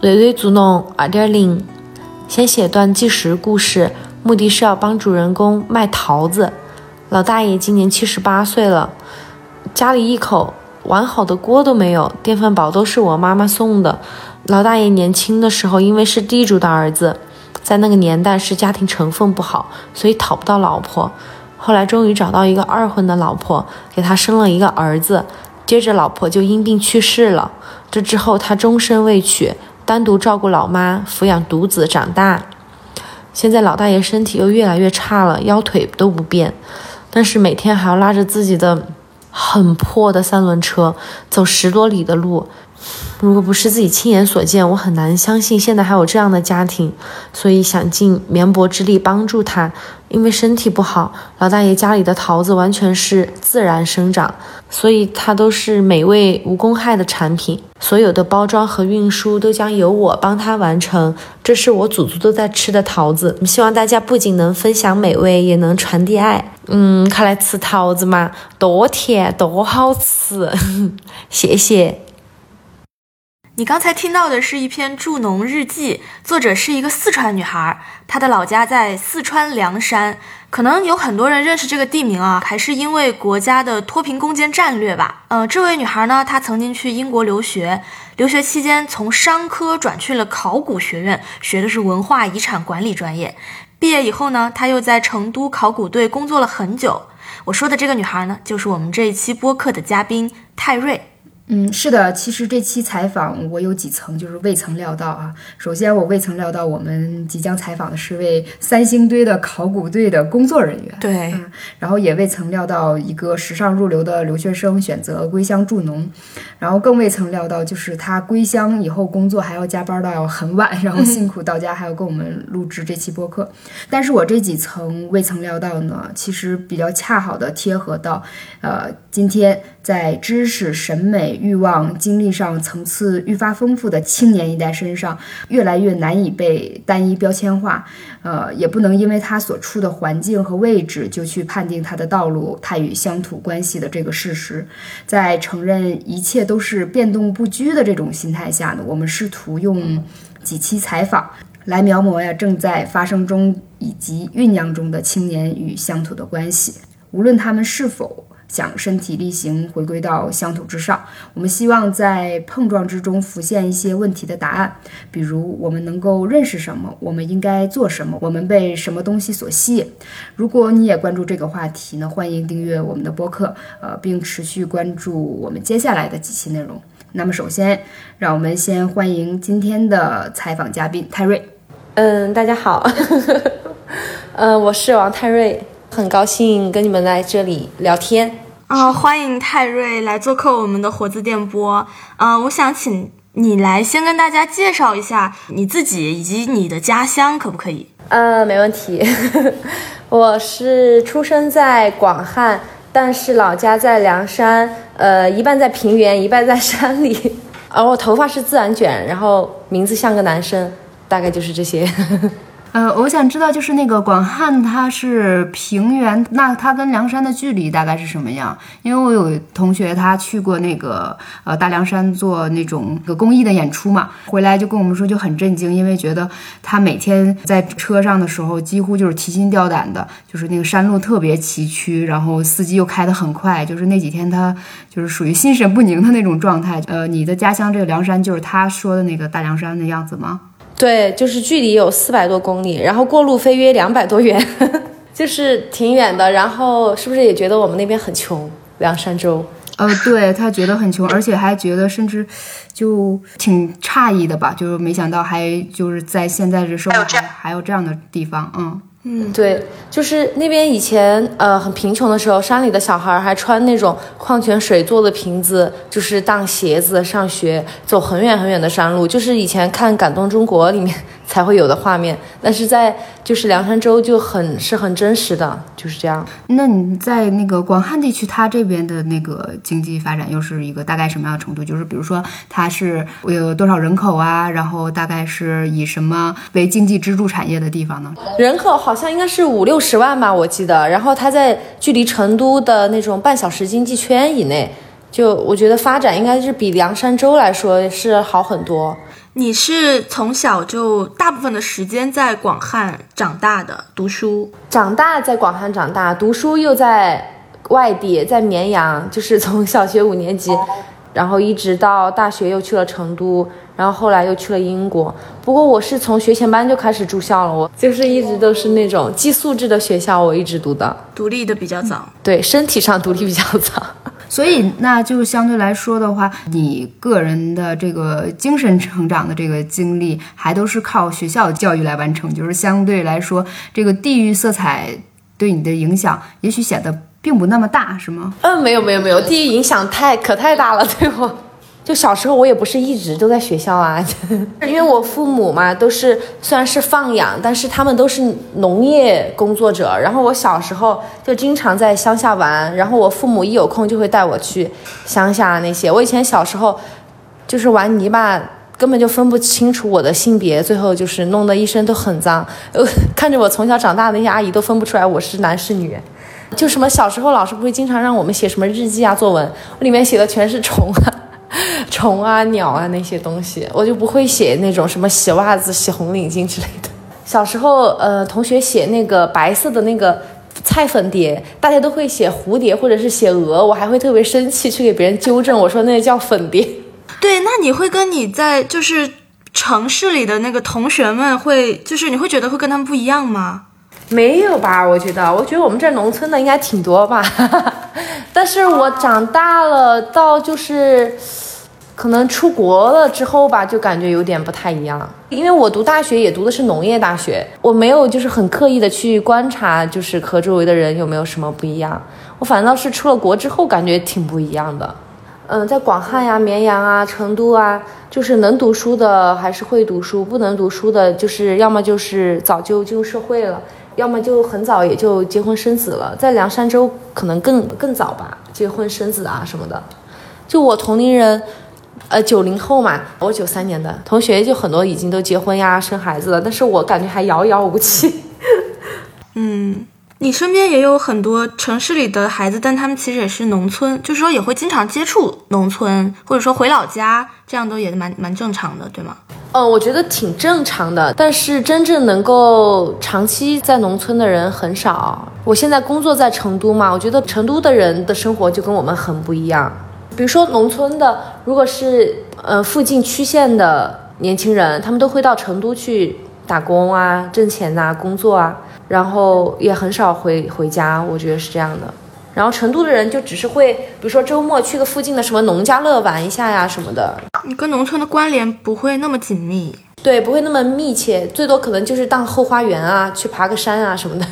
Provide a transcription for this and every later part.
瑞瑞祖农二点零，先写段纪实故事，目的是要帮主人公卖桃子。老大爷今年七十八岁了，家里一口完好的锅都没有，电饭煲都是我妈妈送的。老大爷年轻的时候，因为是地主的儿子，在那个年代是家庭成分不好，所以讨不到老婆。后来终于找到一个二婚的老婆，给他生了一个儿子。接着老婆就因病去世了，这之后他终身未娶。单独照顾老妈，抚养独子长大。现在老大爷身体又越来越差了，腰腿都不便，但是每天还要拉着自己的很破的三轮车走十多里的路。如果不是自己亲眼所见，我很难相信现在还有这样的家庭。所以想尽绵薄之力帮助他。因为身体不好，老大爷家里的桃子完全是自然生长，所以它都是美味无公害的产品。所有的包装和运输都将由我帮他完成。这是我祖祖都在吃的桃子，希望大家不仅能分享美味，也能传递爱。嗯，快来吃桃子嘛，多甜多好吃，谢谢。你刚才听到的是一篇助农日记，作者是一个四川女孩，她的老家在四川凉山。可能有很多人认识这个地名啊，还是因为国家的脱贫攻坚战略吧。呃，这位女孩呢，她曾经去英国留学，留学期间从商科转去了考古学院，学的是文化遗产管理专业。毕业以后呢，她又在成都考古队工作了很久。我说的这个女孩呢，就是我们这一期播客的嘉宾泰瑞。嗯，是的，其实这期采访我有几层就是未曾料到啊。首先，我未曾料到我们即将采访的是位三星堆的考古队的工作人员，对，然后也未曾料到一个时尚入流的留学生选择归乡助农，然后更未曾料到就是他归乡以后工作还要加班到很晚，然后辛苦到家还要跟我们录制这期播客。但是我这几层未曾料到呢，其实比较恰好的贴合到，呃，今天在知识审美。欲望经历上层次愈发丰富的青年一代身上，越来越难以被单一标签化。呃，也不能因为他所处的环境和位置就去判定他的道路，他与乡土关系的这个事实。在承认一切都是变动不居的这种心态下呢，我们试图用几期采访来描摹呀正在发生中以及酝酿中的青年与乡土的关系，无论他们是否。想身体力行回归到乡土之上，我们希望在碰撞之中浮现一些问题的答案，比如我们能够认识什么，我们应该做什么，我们被什么东西所吸引。如果你也关注这个话题呢，欢迎订阅我们的播客，呃，并持续关注我们接下来的几期内容。那么，首先让我们先欢迎今天的采访嘉宾泰瑞。嗯，大家好，嗯，我是王泰瑞。很高兴跟你们来这里聊天啊！欢迎泰瑞来做客我们的活字电波。嗯，我想请你来先跟大家介绍一下你自己以及你的家乡，可不可以？呃，没问题。我是出生在广汉，但是老家在凉山，呃，一半在平原，一半在山里。而 我头发是自然卷，然后名字像个男生，大概就是这些。呃，我想知道，就是那个广汉，它是平原，那它跟凉山的距离大概是什么样？因为我有同学他去过那个呃大凉山做那种公益的演出嘛，回来就跟我们说就很震惊，因为觉得他每天在车上的时候几乎就是提心吊胆的，就是那个山路特别崎岖，然后司机又开得很快，就是那几天他就是属于心神不宁的那种状态。呃，你的家乡这个凉山就是他说的那个大凉山的样子吗？对，就是距离有四百多公里，然后过路费约两百多元，就是挺远的。然后是不是也觉得我们那边很穷？凉山州？呃，对他觉得很穷，而且还觉得甚至就挺诧异的吧，就是没想到还就是在现在这社会还还有这样的地方，嗯。嗯，对，就是那边以前呃很贫穷的时候，山里的小孩还穿那种矿泉水做的瓶子，就是当鞋子上学，走很远很远的山路，就是以前看《感动中国》里面才会有的画面，但是在就是凉山州就很是很真实的，就是这样。那你在那个广汉地区，它这边的那个经济发展又是一个大概什么样的程度？就是比如说它是有多少人口啊，然后大概是以什么为经济支柱产业的地方呢？人口好。像应该是五六十万吧，我记得。然后它在距离成都的那种半小时经济圈以内，就我觉得发展应该是比凉山州来说是好很多。你是从小就大部分的时间在广汉长大的，读书。长大在广汉长大，读书又在外地，在绵阳，就是从小学五年级，然后一直到大学又去了成都，然后后来又去了英国。不过我是从学前班就开始住校了，我就是一直都是那种寄宿制的学校，我一直读的。独立的比较早，对，身体上独立比较早。所以，那就相对来说的话，你个人的这个精神成长的这个经历，还都是靠学校教育来完成，就是相对来说，这个地域色彩对你的影响，也许显得并不那么大，是吗？嗯，没有没有没有，地域影响太可太大了，对我。就小时候我也不是一直都在学校啊，因为我父母嘛都是虽然是放养，但是他们都是农业工作者。然后我小时候就经常在乡下玩，然后我父母一有空就会带我去乡下那些。我以前小时候就是玩泥巴，根本就分不清楚我的性别，最后就是弄得一身都很脏。呃，看着我从小长大的那些阿姨都分不出来我是男是女。就什么小时候老师不会经常让我们写什么日记啊、作文，我里面写的全是虫啊。虫啊、鸟啊那些东西，我就不会写那种什么洗袜子、洗红领巾之类的。小时候，呃，同学写那个白色的那个菜粉蝶，大家都会写蝴蝶或者是写鹅，我还会特别生气去给别人纠正，我说那叫粉蝶。对，那你会跟你在就是城市里的那个同学们会，就是你会觉得会跟他们不一样吗？没有吧？我觉得，我觉得我们这农村的应该挺多吧。但是我长大了，到就是可能出国了之后吧，就感觉有点不太一样。因为我读大学也读的是农业大学，我没有就是很刻意的去观察，就是和周围的人有没有什么不一样。我反倒是出了国之后，感觉挺不一样的。嗯，在广汉呀、绵阳啊、成都啊，就是能读书的还是会读书，不能读书的，就是要么就是早就进入社会了。要么就很早也就结婚生子了，在凉山州可能更更早吧，结婚生子啊什么的。就我同龄人，呃，九零后嘛，我九三年的同学就很多已经都结婚呀、生孩子了，但是我感觉还遥遥无期。嗯，你身边也有很多城市里的孩子，但他们其实也是农村，就是说也会经常接触农村，或者说回老家，这样都也蛮蛮正常的，对吗？嗯，我觉得挺正常的，但是真正能够长期在农村的人很少。我现在工作在成都嘛，我觉得成都的人的生活就跟我们很不一样。比如说农村的，如果是呃附近区县的年轻人，他们都会到成都去打工啊、挣钱呐、工作啊，然后也很少回回家。我觉得是这样的。然后成都的人就只是会，比如说周末去个附近的什么农家乐玩一下呀什么的。你跟农村的关联不会那么紧密，对，不会那么密切，最多可能就是当后花园啊，去爬个山啊什么的。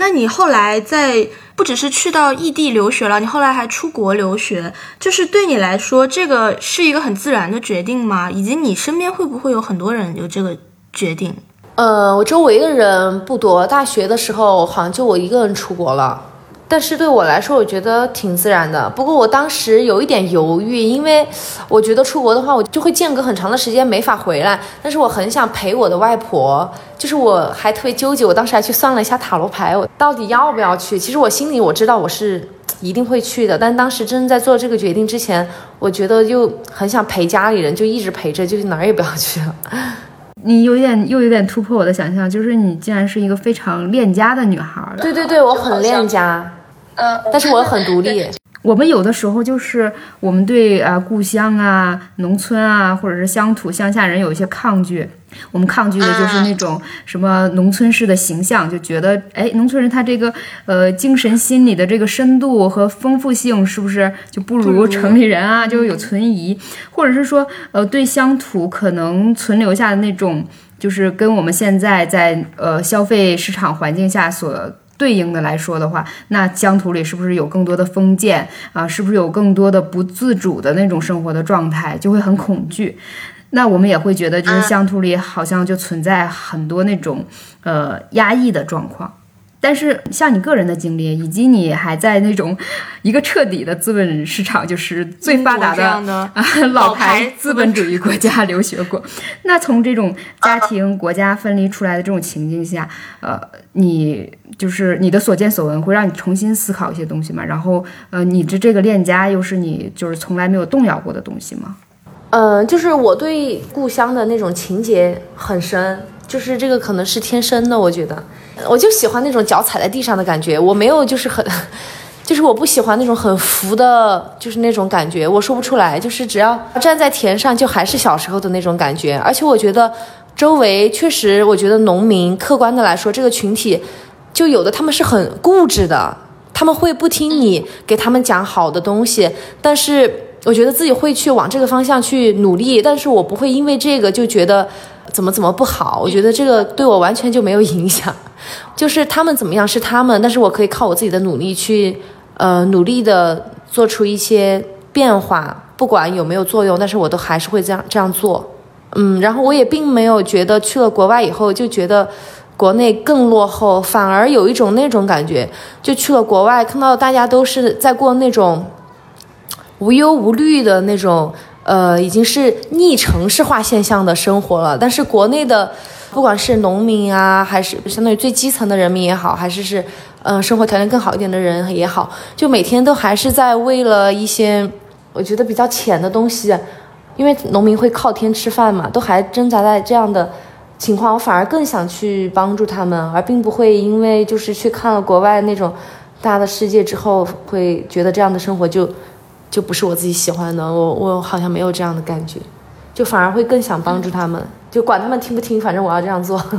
那你后来在不只是去到异地留学了，你后来还出国留学，就是对你来说，这个是一个很自然的决定吗？以及你身边会不会有很多人有这个决定？呃，我周围的人不多，大学的时候好像就我一个人出国了。但是对我来说，我觉得挺自然的。不过我当时有一点犹豫，因为我觉得出国的话，我就会间隔很长的时间没法回来。但是我很想陪我的外婆，就是我还特别纠结。我当时还去算了一下塔罗牌，我到底要不要去？其实我心里我知道我是一定会去的，但当时真的在做这个决定之前，我觉得又很想陪家里人，就一直陪着，就是哪儿也不要去了。你有点又有点突破我的想象，就是你竟然是一个非常恋家的女孩。对对对，我很恋家。但是我很独立。我们有的时候就是我们对啊故乡啊、农村啊，或者是乡土乡下人有一些抗拒。我们抗拒的就是那种什么农村式的形象，就觉得哎，农村人他这个呃精神心理的这个深度和丰富性是不是就不如城里人啊？就有存疑，或者是说呃对乡土可能存留下的那种，就是跟我们现在在呃消费市场环境下所。对应的来说的话，那疆土里是不是有更多的封建啊？是不是有更多的不自主的那种生活的状态，就会很恐惧。那我们也会觉得，就是乡土里好像就存在很多那种呃压抑的状况。但是像你个人的经历，以及你还在那种一个彻底的资本市场，就是最发达的 老牌资本主义国家留学过，那从这种家庭国家分离出来的这种情境下，呃，你就是你的所见所闻会让你重新思考一些东西吗？然后，呃，你的这个恋家又是你就是从来没有动摇过的东西吗？嗯，就是我对故乡的那种情结很深，就是这个可能是天生的，我觉得，我就喜欢那种脚踩在地上的感觉，我没有就是很，就是我不喜欢那种很浮的，就是那种感觉，我说不出来，就是只要站在田上，就还是小时候的那种感觉，而且我觉得周围确实，我觉得农民客观的来说，这个群体，就有的他们是很固执的，他们会不听你给他们讲好的东西，但是。我觉得自己会去往这个方向去努力，但是我不会因为这个就觉得怎么怎么不好。我觉得这个对我完全就没有影响，就是他们怎么样是他们，但是我可以靠我自己的努力去，呃，努力的做出一些变化，不管有没有作用，但是我都还是会这样这样做。嗯，然后我也并没有觉得去了国外以后就觉得国内更落后，反而有一种那种感觉，就去了国外看到大家都是在过那种。无忧无虑的那种，呃，已经是逆城市化现象的生活了。但是国内的，不管是农民啊，还是相当于最基层的人民也好，还是是，嗯，生活条件更好一点的人也好，就每天都还是在为了一些我觉得比较浅的东西，因为农民会靠天吃饭嘛，都还挣扎在这样的情况。我反而更想去帮助他们，而并不会因为就是去看了国外那种大的世界之后，会觉得这样的生活就。就不是我自己喜欢的，我我好像没有这样的感觉，就反而会更想帮助他们，就管他们听不听，反正我要这样做。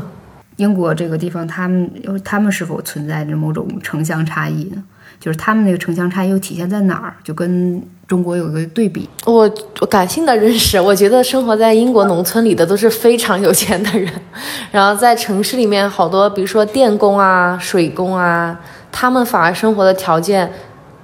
英国这个地方，他们他们是否存在着某种城乡差异呢？就是他们那个城乡差异又体现在哪儿？就跟中国有一个对比。我我感性的认识，我觉得生活在英国农村里的都是非常有钱的人，然后在城市里面好多，比如说电工啊、水工啊，他们反而生活的条件，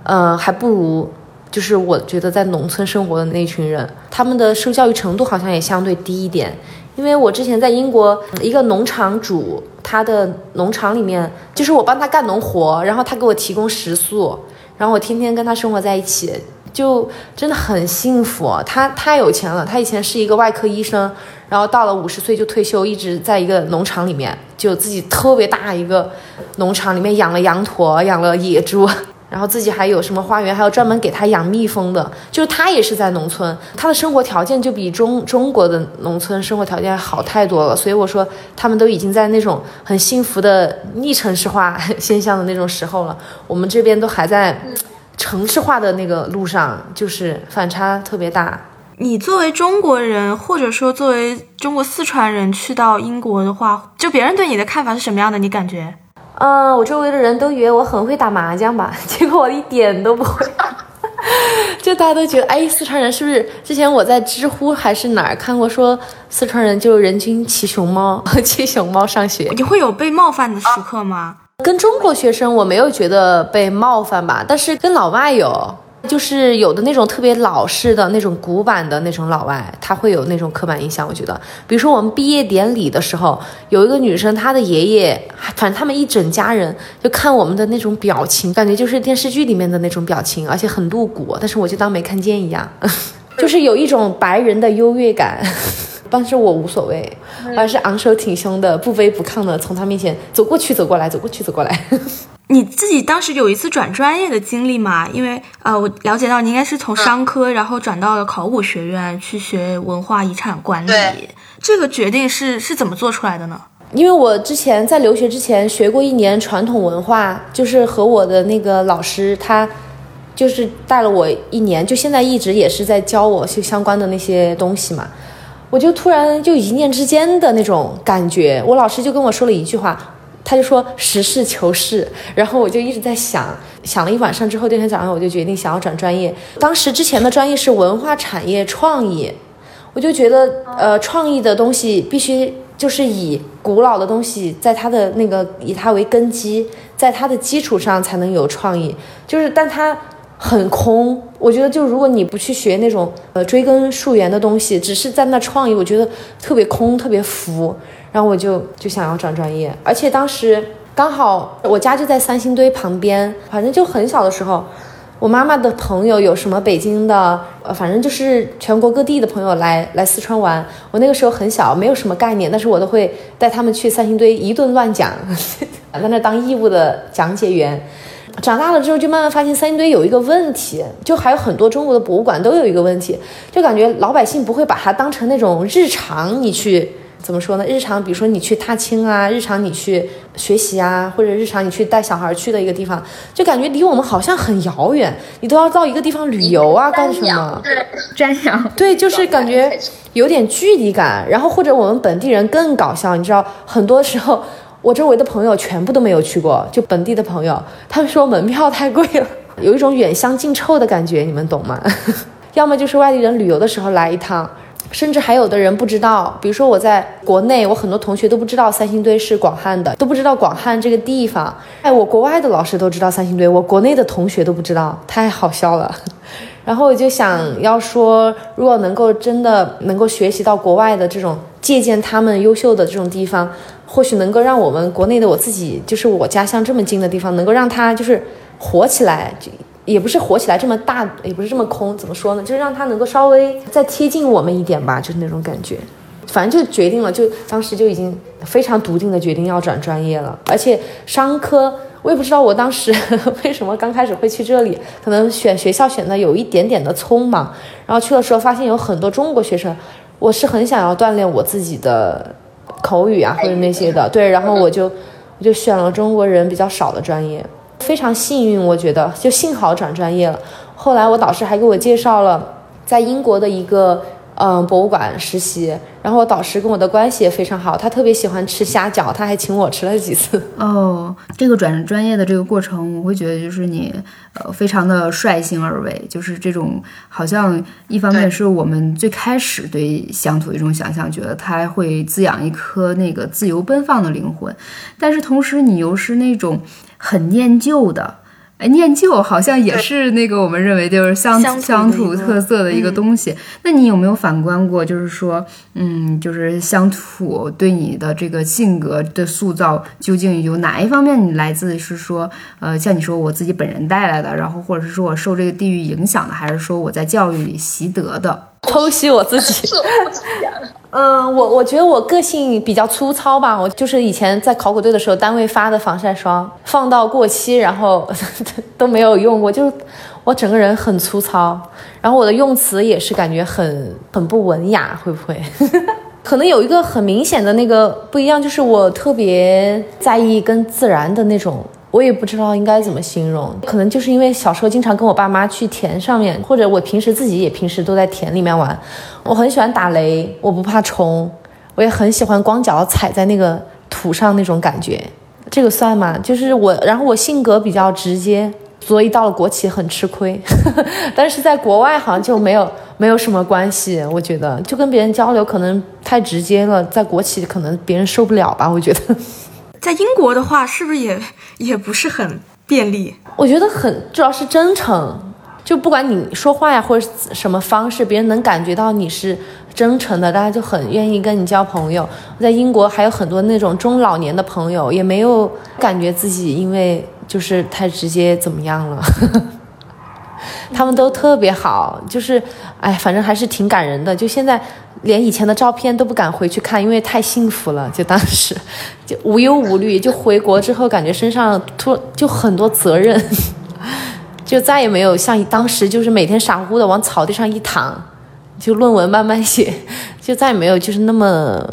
嗯，还不如。就是我觉得在农村生活的那群人，他们的受教育程度好像也相对低一点。因为我之前在英国一个农场主，他的农场里面，就是我帮他干农活，然后他给我提供食宿，然后我天天跟他生活在一起，就真的很幸福。他太有钱了，他以前是一个外科医生，然后到了五十岁就退休，一直在一个农场里面，就自己特别大一个农场里面养了羊驼，养了野猪。然后自己还有什么花园，还有专门给他养蜜蜂的，就是他也是在农村，他的生活条件就比中中国的农村生活条件好太多了。所以我说，他们都已经在那种很幸福的逆城市化现象的那种时候了，我们这边都还在城市化的那个路上，就是反差特别大。你作为中国人，或者说作为中国四川人去到英国的话，就别人对你的看法是什么样的？你感觉？嗯，我周围的人都以为我很会打麻将吧，结果我一点都不会。就大家都觉得，哎，四川人是不是？之前我在知乎还是哪儿看过，说四川人就人均骑熊猫，骑熊猫上学。你会有被冒犯的时刻吗？跟中国学生我没有觉得被冒犯吧，但是跟老外有。就是有的那种特别老式的那种古板的那种老外，他会有那种刻板印象。我觉得，比如说我们毕业典礼的时候，有一个女生，她的爷爷，反正他们一整家人就看我们的那种表情，感觉就是电视剧里面的那种表情，而且很露骨，但是我就当没看见一样，就是有一种白人的优越感。但是我无所谓，而是昂首挺胸的、不卑不亢的从他面前走过去、走过来、走过去、走过来。你自己当时有一次转专业的经历吗？因为呃，我了解到你应该是从商科，然后转到了考古学院去学文化遗产管理。这个决定是是怎么做出来的呢？因为我之前在留学之前学过一年传统文化，就是和我的那个老师，他就是带了我一年，就现在一直也是在教我就相关的那些东西嘛。我就突然就一念之间的那种感觉，我老师就跟我说了一句话。他就说实事求是，然后我就一直在想，想了一晚上之后，第二天早上我就决定想要转专业。当时之前的专业是文化产业创意，我就觉得，呃，创意的东西必须就是以古老的东西，在它的那个以它为根基，在它的基础上才能有创意。就是，但它很空。我觉得，就如果你不去学那种呃追根溯源的东西，只是在那创意，我觉得特别空，特别浮。然后我就就想要转专业，而且当时刚好我家就在三星堆旁边，反正就很小的时候，我妈妈的朋友有什么北京的，呃，反正就是全国各地的朋友来来四川玩。我那个时候很小，没有什么概念，但是我都会带他们去三星堆一顿乱讲，在 那当义务的讲解员。长大了之后就慢慢发现三星堆有一个问题，就还有很多中国的博物馆都有一个问题，就感觉老百姓不会把它当成那种日常你去。怎么说呢？日常，比如说你去踏青啊，日常你去学习啊，或者日常你去带小孩去的一个地方，就感觉离我们好像很遥远。你都要到一个地方旅游啊，干什么？瞻仰。对，就是感觉有点距离感。然后或者我们本地人更搞笑，你知道，很多时候我周围的朋友全部都没有去过，就本地的朋友，他们说门票太贵了，有一种远香近臭的感觉，你们懂吗？要么就是外地人旅游的时候来一趟。甚至还有的人不知道，比如说我在国内，我很多同学都不知道三星堆是广汉的，都不知道广汉这个地方。哎，我国外的老师都知道三星堆，我国内的同学都不知道，太好笑了。然后我就想要说，如果能够真的能够学习到国外的这种借鉴他们优秀的这种地方，或许能够让我们国内的我自己，就是我家乡这么近的地方，能够让它就是火起来。也不是火起来这么大，也不是这么空，怎么说呢？就是让它能够稍微再贴近我们一点吧，就是那种感觉。反正就决定了，就当时就已经非常笃定的决定要转专业了。而且商科，我也不知道我当时 为什么刚开始会去这里，可能选学校选的有一点点的匆忙。然后去的时候发现有很多中国学生，我是很想要锻炼我自己的口语啊或者那些的，对，然后我就我就选了中国人比较少的专业。非常幸运，我觉得就幸好转专业了。后来我导师还给我介绍了在英国的一个嗯博物馆实习，然后导师跟我的关系也非常好，他特别喜欢吃虾饺，他还请我吃了几次。哦，这个转专业的这个过程，我会觉得就是你呃非常的率性而为，就是这种好像一方面是我们最开始对乡土一种想象，觉得它会滋养一颗那个自由奔放的灵魂，但是同时你又是那种。很念旧的，哎，念旧好像也是那个我们认为就是乡乡土特色的一个东西。那你有没有反观过，就是说，嗯，就是乡土对你的这个性格的塑造，究竟有哪一方面你来自是说，呃，像你说我自己本人带来的，然后或者是说我受这个地域影响的，还是说我在教育里习得的？剖析我自己。嗯，我我觉得我个性比较粗糙吧，我就是以前在考古队的时候，单位发的防晒霜放到过期，然后都没有用过，就我整个人很粗糙，然后我的用词也是感觉很很不文雅，会不会？可能有一个很明显的那个不一样，就是我特别在意跟自然的那种。我也不知道应该怎么形容，可能就是因为小时候经常跟我爸妈去田上面，或者我平时自己也平时都在田里面玩。我很喜欢打雷，我不怕虫，我也很喜欢光脚踩在那个土上那种感觉，这个算吗？就是我，然后我性格比较直接，所以到了国企很吃亏，但是在国外好像就没有没有什么关系。我觉得就跟别人交流可能太直接了，在国企可能别人受不了吧？我觉得。在英国的话，是不是也 也不是很便利？我觉得很，主要是真诚。就不管你说话呀，或者什么方式，别人能感觉到你是真诚的，大家就很愿意跟你交朋友。在英国还有很多那种中老年的朋友，也没有感觉自己因为就是太直接怎么样了。他们都特别好，就是，哎，反正还是挺感人的。就现在，连以前的照片都不敢回去看，因为太幸福了。就当时，就无忧无虑。就回国之后，感觉身上突就很多责任，就再也没有像当时就是每天傻乎乎的往草地上一躺，就论文慢慢写，就再也没有就是那么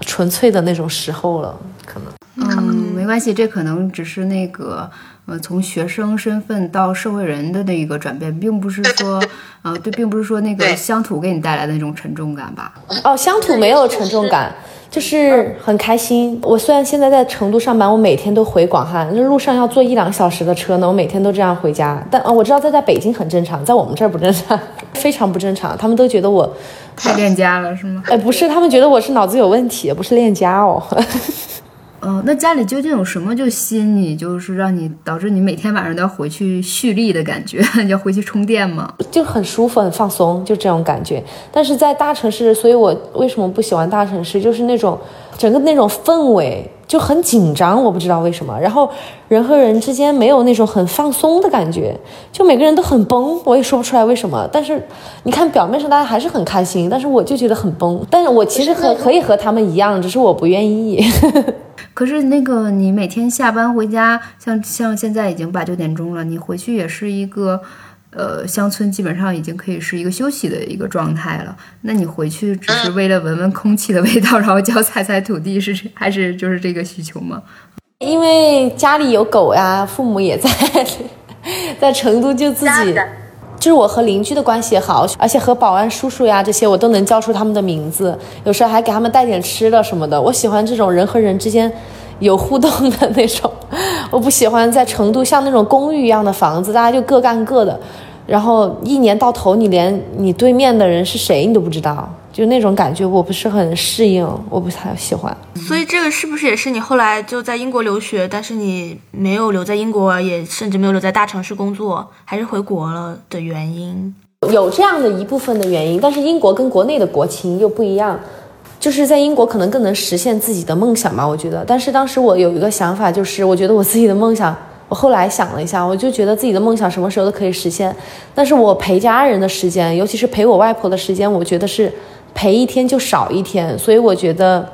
纯粹的那种时候了。可能，嗯，没关系，这可能只是那个。呃，从学生身份到社会人的那一个转变，并不是说，呃，对，并不是说那个乡土给你带来的那种沉重感吧？哦，乡土没有沉重感，就是很开心。我虽然现在在成都上班，我每天都回广汉，那路上要坐一两个小时的车呢，我每天都这样回家。但啊，我知道在在北京很正常，在我们这儿不正常，非常不正常。他们都觉得我太恋家了，是吗？哎，不是，他们觉得我是脑子有问题，不是恋家哦。嗯，那家里究竟有什么就吸引你，就是让你导致你每天晚上都要回去蓄力的感觉，要回去充电吗？就很舒服、很放松，就这种感觉。但是在大城市，所以我为什么不喜欢大城市？就是那种整个那种氛围就很紧张，我不知道为什么。然后人和人之间没有那种很放松的感觉，就每个人都很崩，我也说不出来为什么。但是你看表面上大家还是很开心，但是我就觉得很崩。但是我其实和可以和他们一样，只是我不愿意。可是那个你每天下班回家，像像现在已经八九点钟了，你回去也是一个。呃，乡村基本上已经可以是一个休息的一个状态了。那你回去只是为了闻闻空气的味道，然后脚踩踩土地，是还是就是这个需求吗？因为家里有狗呀，父母也在，在成都就自己，就是我和邻居的关系也好，而且和保安叔叔呀这些我都能叫出他们的名字，有时候还给他们带点吃的什么的。我喜欢这种人和人之间有互动的那种。我不喜欢在成都像那种公寓一样的房子，大家就各干各的，然后一年到头你连你对面的人是谁你都不知道，就那种感觉我不是很适应，我不太喜欢。所以这个是不是也是你后来就在英国留学，但是你没有留在英国，也甚至没有留在大城市工作，还是回国了的原因？有这样的一部分的原因，但是英国跟国内的国情又不一样。就是在英国可能更能实现自己的梦想吧，我觉得。但是当时我有一个想法，就是我觉得我自己的梦想，我后来想了一下，我就觉得自己的梦想什么时候都可以实现。但是我陪家人的时间，尤其是陪我外婆的时间，我觉得是陪一天就少一天。所以我觉得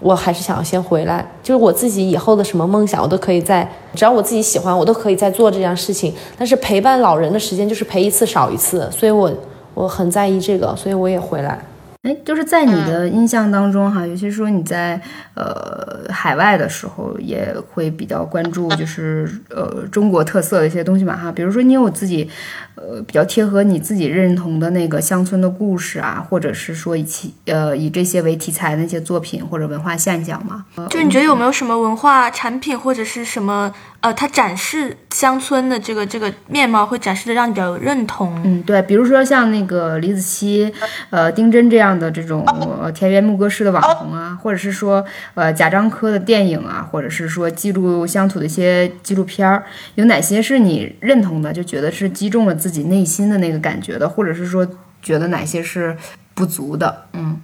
我还是想要先回来。就是我自己以后的什么梦想，我都可以在，只要我自己喜欢，我都可以在做这件事情。但是陪伴老人的时间就是陪一次少一次，所以我我很在意这个，所以我也回来。哎，就是在你的印象当中哈，尤其是说你在呃海外的时候，也会比较关注就是呃中国特色的一些东西嘛哈，比如说你有自己呃比较贴合你自己认同的那个乡村的故事啊，或者是说以其呃以这些为题材的那些作品或者文化现象嘛？就你觉得有没有什么文化产品或者是什么？呃，它展示乡村的这个这个面貌，会展示的让你比较有认同。嗯，对，比如说像那个李子柒、呃丁真这样的这种田园牧歌式的网红啊，或者是说呃贾樟柯的电影啊，或者是说记录乡土的一些纪录片儿，有哪些是你认同的？就觉得是击中了自己内心的那个感觉的，或者是说觉得哪些是不足的？嗯，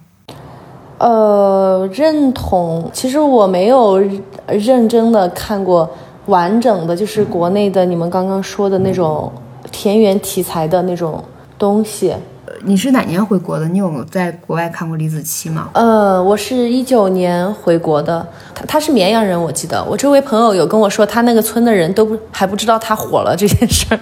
呃，认同，其实我没有认真的看过。完整的就是国内的你们刚刚说的那种田园题材的那种东西。你是哪年回国的？你有在国外看过李子柒吗？呃，我是一九年回国的。他他是绵阳人，我记得。我周围朋友有跟我说，他那个村的人都不还不知道他火了这件事儿。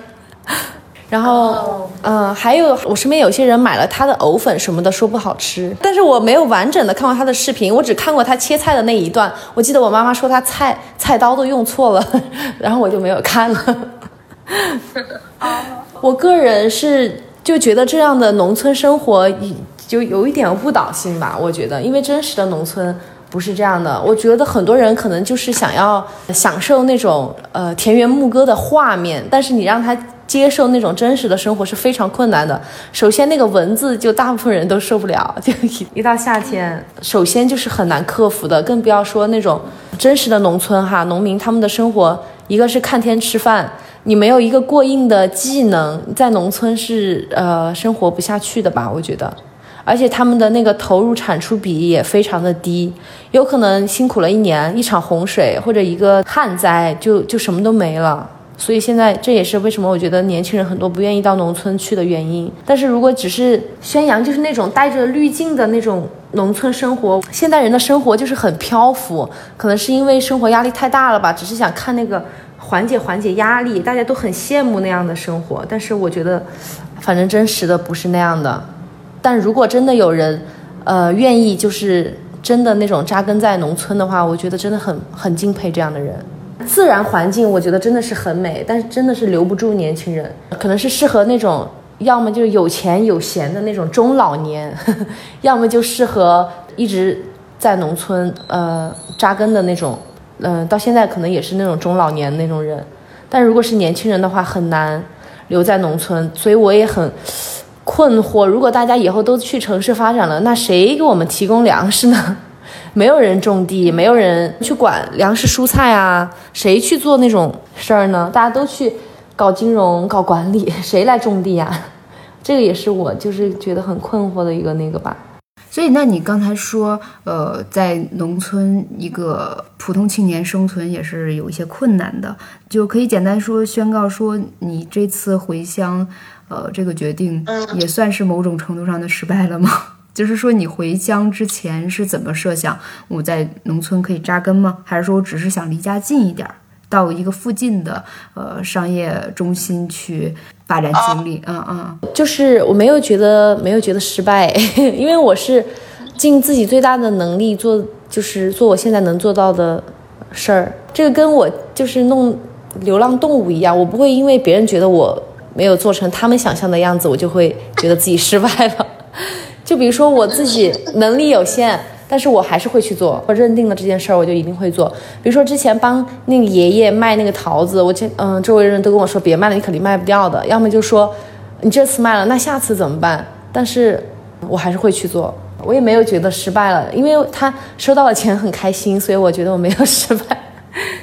然后，嗯，还有我身边有些人买了他的藕粉什么的，说不好吃。但是我没有完整的看过他的视频，我只看过他切菜的那一段。我记得我妈妈说他菜菜刀都用错了，然后我就没有看了。我个人是就觉得这样的农村生活就有一点误导性吧。我觉得，因为真实的农村不是这样的。我觉得很多人可能就是想要享受那种呃田园牧歌的画面，但是你让他。接受那种真实的生活是非常困难的。首先，那个蚊子就大部分人都受不了，就一一到夏天，首先就是很难克服的，更不要说那种真实的农村哈，农民他们的生活，一个是看天吃饭，你没有一个过硬的技能，在农村是呃生活不下去的吧？我觉得，而且他们的那个投入产出比也非常的低，有可能辛苦了一年，一场洪水或者一个旱灾，就就什么都没了。所以现在这也是为什么我觉得年轻人很多不愿意到农村去的原因。但是如果只是宣扬就是那种带着滤镜的那种农村生活，现代人的生活就是很漂浮，可能是因为生活压力太大了吧，只是想看那个缓解缓解压力，大家都很羡慕那样的生活。但是我觉得，反正真实的不是那样的。但如果真的有人，呃，愿意就是真的那种扎根在农村的话，我觉得真的很很敬佩这样的人。自然环境我觉得真的是很美，但是真的是留不住年轻人，可能是适合那种要么就是有钱有闲的那种中老年，呵 呵要么就适合一直在农村呃扎根的那种，嗯，到现在可能也是那种中老年那种人，但如果是年轻人的话，很难留在农村，所以我也很困惑，如果大家以后都去城市发展了，那谁给我们提供粮食呢？没有人种地，没有人去管粮食蔬菜啊，谁去做那种事儿呢？大家都去搞金融、搞管理，谁来种地呀？这个也是我就是觉得很困惑的一个那个吧。所以，那你刚才说，呃，在农村一个普通青年生存也是有一些困难的，就可以简单说宣告说，你这次回乡，呃，这个决定也算是某种程度上的失败了吗？就是说你回乡之前是怎么设想？我在农村可以扎根吗？还是说我只是想离家近一点，到一个附近的呃商业中心去发展经历？嗯嗯，就是我没有觉得没有觉得失败，因为我是尽自己最大的能力做，就是做我现在能做到的事儿。这个跟我就是弄流浪动物一样，我不会因为别人觉得我没有做成他们想象的样子，我就会觉得自己失败了。就比如说我自己能力有限，但是我还是会去做。我认定了这件事儿，我就一定会做。比如说之前帮那个爷爷卖那个桃子，我这嗯，周围人都跟我说别卖了，你肯定卖不掉的。要么就说你这次卖了，那下次怎么办？但是我还是会去做。我也没有觉得失败了，因为他收到了钱很开心，所以我觉得我没有 失败。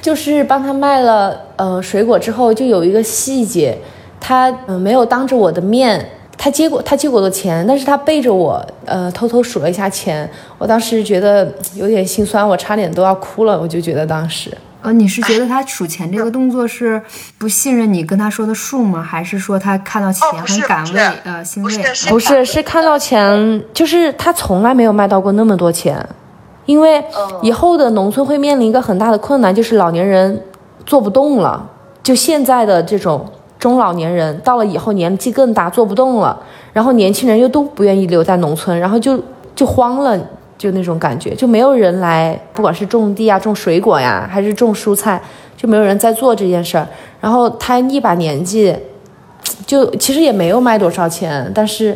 就是帮他卖了呃水果之后，就有一个细节，他嗯没有当着我的面。他接过他接过的钱，但是他背着我，呃，偷偷数了一下钱。我当时觉得有点心酸，我差点都要哭了。我就觉得当时，呃，你是觉得他数钱这个动作是不信任你跟他说的数吗？还是说他看到钱很感慰，呃，欣慰？不是，是看到钱，就是他从来没有卖到过那么多钱，因为以后的农村会面临一个很大的困难，就是老年人做不动了，就现在的这种。中老年人到了以后年纪更大，做不动了，然后年轻人又都不愿意留在农村，然后就就慌了，就那种感觉，就没有人来，不管是种地啊、种水果呀，还是种蔬菜，就没有人在做这件事儿。然后他一把年纪，就其实也没有卖多少钱，但是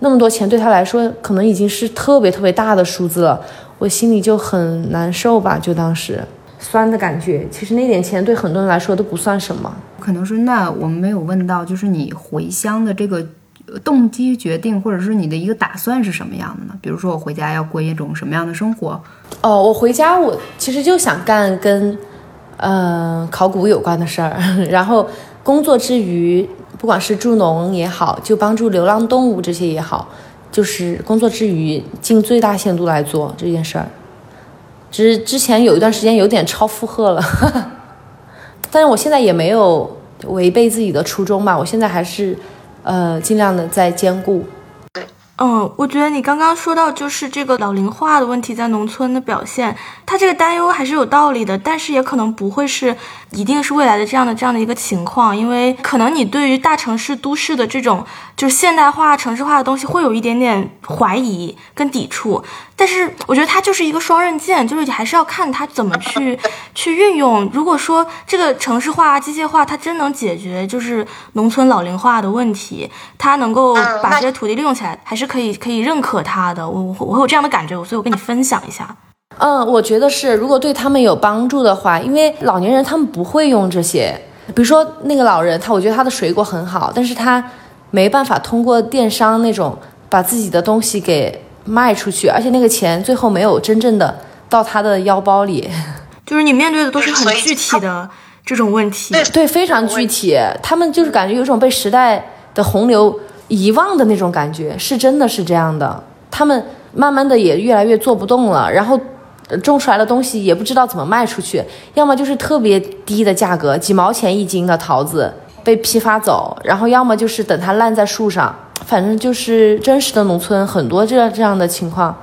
那么多钱对他来说，可能已经是特别特别大的数字了，我心里就很难受吧，就当时。酸的感觉，其实那点钱对很多人来说都不算什么。可能是那我们没有问到，就是你回乡的这个动机决定，或者是你的一个打算是什么样的呢？比如说我回家要过一种什么样的生活？哦，我回家我其实就想干跟，呃，考古有关的事儿，然后工作之余，不管是助农也好，就帮助流浪动物这些也好，就是工作之余尽最大限度来做这件事儿。之之前有一段时间有点超负荷了，但是我现在也没有违背自己的初衷吧，我现在还是，呃，尽量的在兼顾。嗯，我觉得你刚刚说到就是这个老龄化的问题在农村的表现，他这个担忧还是有道理的，但是也可能不会是一定是未来的这样的这样的一个情况，因为可能你对于大城市都市的这种就是现代化城市化的东西会有一点点怀疑跟抵触。但是我觉得它就是一个双刃剑，就是你还是要看它怎么去去运用。如果说这个城市化、机械化它真能解决就是农村老龄化的问题，它能够把这些土地利用起来，还是可以可以认可他的。我我我有这样的感觉，所以我跟你分享一下。嗯，我觉得是，如果对他们有帮助的话，因为老年人他们不会用这些，比如说那个老人，他我觉得他的水果很好，但是他没办法通过电商那种把自己的东西给。卖出去，而且那个钱最后没有真正的到他的腰包里，就是你面对的都是很具体的这种问题，对，非常具体。他们就是感觉有一种被时代的洪流遗忘的那种感觉，是真的是这样的。他们慢慢的也越来越做不动了，然后种出来的东西也不知道怎么卖出去，要么就是特别低的价格，几毛钱一斤的桃子被批发走，然后要么就是等它烂在树上。反正就是真实的农村很多这这样的情况，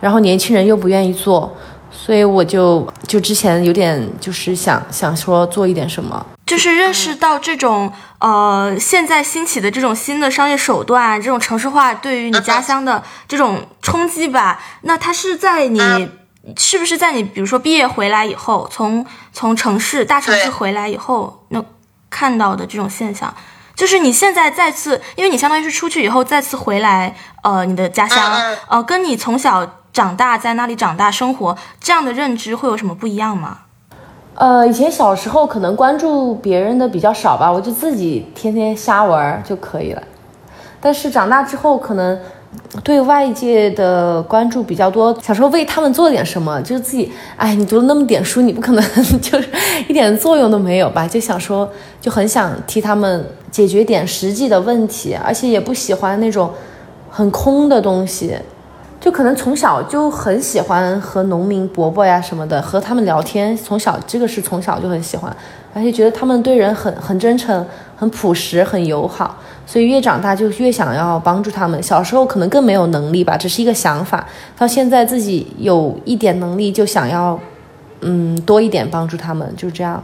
然后年轻人又不愿意做，所以我就就之前有点就是想想说做一点什么，就是认识到这种呃现在兴起的这种新的商业手段，这种城市化对于你家乡的这种冲击吧。那它是在你是不是在你比如说毕业回来以后，从从城市大城市回来以后，那看到的这种现象？就是你现在再次，因为你相当于是出去以后再次回来，呃，你的家乡，呃，跟你从小长大在那里长大生活这样的认知会有什么不一样吗？呃，以前小时候可能关注别人的比较少吧，我就自己天天瞎玩就可以了。但是长大之后可能。对外界的关注比较多，想说为他们做点什么，就是自己，哎，你读了那么点书，你不可能 就是一点作用都没有吧？就想说，就很想替他们解决点实际的问题，而且也不喜欢那种很空的东西。就可能从小就很喜欢和农民伯伯呀什么的和他们聊天，从小这个是从小就很喜欢，而且觉得他们对人很很真诚、很朴实、很友好，所以越长大就越想要帮助他们。小时候可能更没有能力吧，只是一个想法，到现在自己有一点能力就想要，嗯，多一点帮助他们，就这样。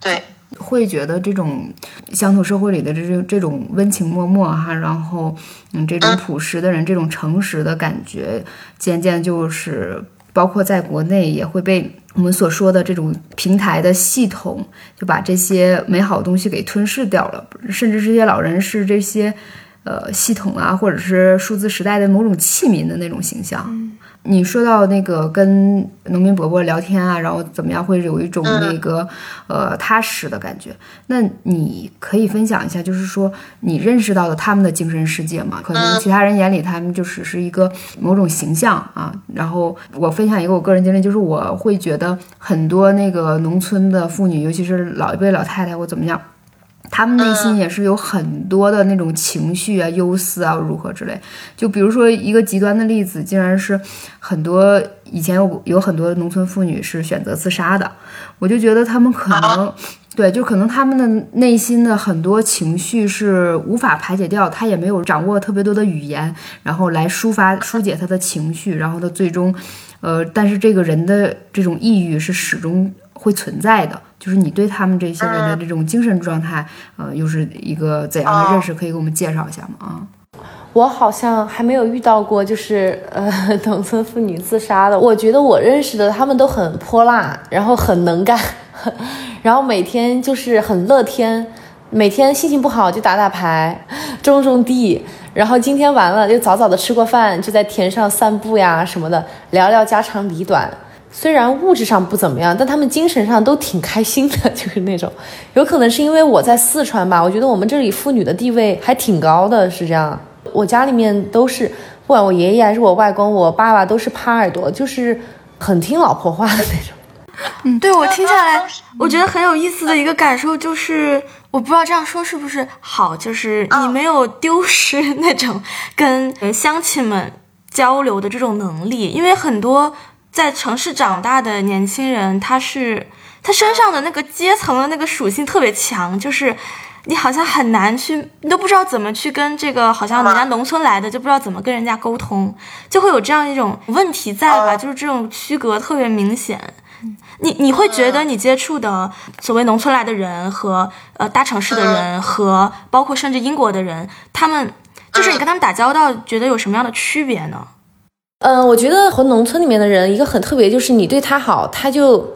对。会觉得这种乡土社会里的这这种温情脉脉哈，然后嗯，这种朴实的人，这种诚实的感觉，渐渐就是包括在国内也会被我们所说的这种平台的系统就把这些美好东西给吞噬掉了，甚至这些老人是这些呃系统啊，或者是数字时代的某种器皿的那种形象。你说到那个跟农民伯伯聊天啊，然后怎么样会有一种那个呃踏实的感觉？那你可以分享一下，就是说你认识到的他们的精神世界吗？可能其他人眼里他们就只是一个某种形象啊。然后我分享一个我个人经历，就是我会觉得很多那个农村的妇女，尤其是老一辈老太太或怎么样。他们内心也是有很多的那种情绪啊、忧思啊，如何之类。就比如说一个极端的例子，竟然是很多以前有有很多农村妇女是选择自杀的。我就觉得他们可能，对，就可能他们的内心的很多情绪是无法排解掉，他也没有掌握特别多的语言，然后来抒发、疏解他的情绪，然后他最终，呃，但是这个人的这种抑郁是始终会存在的。就是你对他们这些人的这种精神状态，呃，又是一个怎样的认识？可以给我们介绍一下吗？啊，我好像还没有遇到过，就是呃，农村妇女自杀的。我觉得我认识的他们都很泼辣，然后很能干，然后每天就是很乐天，每天心情不好就打打牌，种种地，然后今天完了就早早的吃过饭，就在田上散步呀什么的，聊聊家长里短。虽然物质上不怎么样，但他们精神上都挺开心的，就是那种。有可能是因为我在四川吧，我觉得我们这里妇女的地位还挺高的，是这样。我家里面都是，不管我爷爷还是我外公，我爸爸都是耙耳朵，就是很听老婆话的那种。嗯，对我听下来，我觉得很有意思的一个感受就是，我不知道这样说是不是好，就是你没有丢失那种跟乡亲们交流的这种能力，因为很多。在城市长大的年轻人，他是他身上的那个阶层的那个属性特别强，就是你好像很难去，你都不知道怎么去跟这个好像人家农村来的，就不知道怎么跟人家沟通，就会有这样一种问题在吧？就是这种区隔特别明显。你你会觉得你接触的所谓农村来的人和呃大城市的人和包括甚至英国的人，他们就是你跟他们打交道，觉得有什么样的区别呢？嗯，我觉得和农村里面的人一个很特别，就是你对他好，他就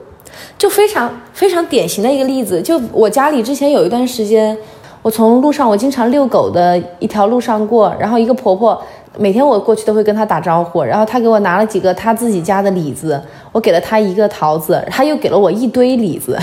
就非常非常典型的一个例子。就我家里之前有一段时间，我从路上我经常遛狗的一条路上过，然后一个婆婆每天我过去都会跟她打招呼，然后她给我拿了几个她自己家的李子，我给了她一个桃子，她又给了我一堆李子，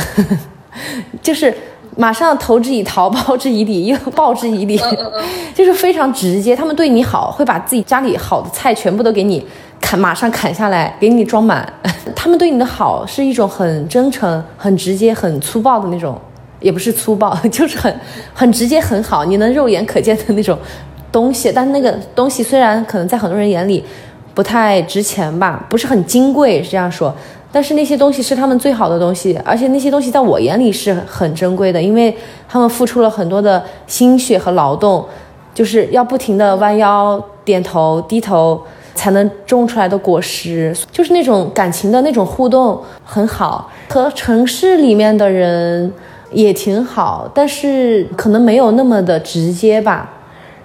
就是。马上投之以桃，报之以李，又报之以李，就是非常直接。他们对你好，会把自己家里好的菜全部都给你 砍，马上砍下来给你装满。他们对你的好是一种很真诚、很直接、很粗暴的那种，也不是粗暴，就是很很直接、很好，你能肉眼可见的那种东西。但那个东西虽然可能在很多人眼里不太值钱吧，不是很金贵，是这样说。但是那些东西是他们最好的东西，而且那些东西在我眼里是很珍贵的，因为他们付出了很多的心血和劳动，就是要不停的弯腰、点头、低头才能种出来的果实，就是那种感情的那种互动很好。和城市里面的人也挺好，但是可能没有那么的直接吧。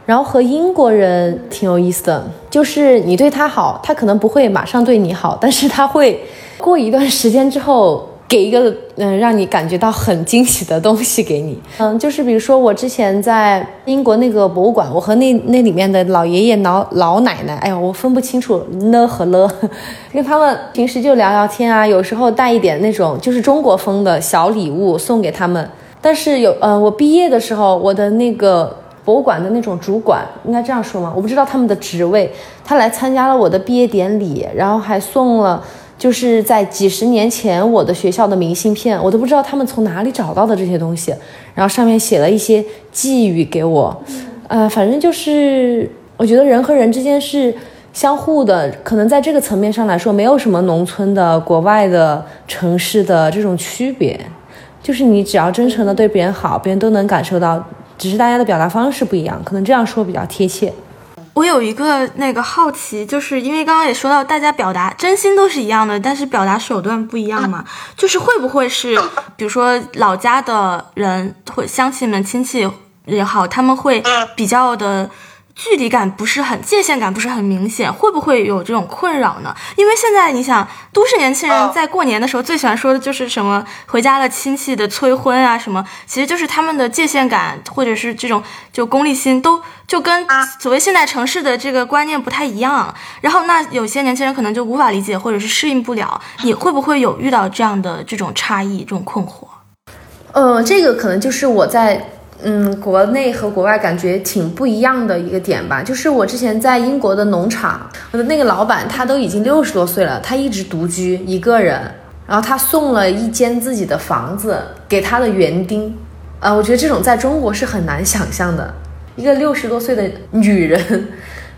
然后和英国人挺有意思的，就是你对他好，他可能不会马上对你好，但是他会。过一段时间之后，给一个嗯让你感觉到很惊喜的东西给你，嗯，就是比如说我之前在英国那个博物馆，我和那那里面的老爷爷老老奶奶，哎呀，我分不清楚呢和了，跟他们平时就聊聊天啊，有时候带一点那种就是中国风的小礼物送给他们。但是有呃，我毕业的时候，我的那个博物馆的那种主管，应该这样说吗？我不知道他们的职位，他来参加了我的毕业典礼，然后还送了。就是在几十年前，我的学校的明信片，我都不知道他们从哪里找到的这些东西，然后上面写了一些寄语给我，呃，反正就是我觉得人和人之间是相互的，可能在这个层面上来说，没有什么农村的、国外的、城市的这种区别，就是你只要真诚的对别人好，别人都能感受到，只是大家的表达方式不一样，可能这样说比较贴切。我有一个那个好奇，就是因为刚刚也说到，大家表达真心都是一样的，但是表达手段不一样嘛，就是会不会是，比如说老家的人或乡亲们、亲戚也好，他们会比较的。距离感不是很，界限感不是很明显，会不会有这种困扰呢？因为现在你想，都市年轻人在过年的时候最喜欢说的就是什么回家了亲戚的催婚啊什么，其实就是他们的界限感或者是这种就功利心都就跟所谓现代城市的这个观念不太一样。然后那有些年轻人可能就无法理解或者是适应不了，你会不会有遇到这样的这种差异、这种困惑？呃，这个可能就是我在。嗯，国内和国外感觉挺不一样的一个点吧，就是我之前在英国的农场，我的那个老板他都已经六十多岁了，他一直独居一个人，然后他送了一间自己的房子给他的园丁，呃，我觉得这种在中国是很难想象的，一个六十多岁的女人，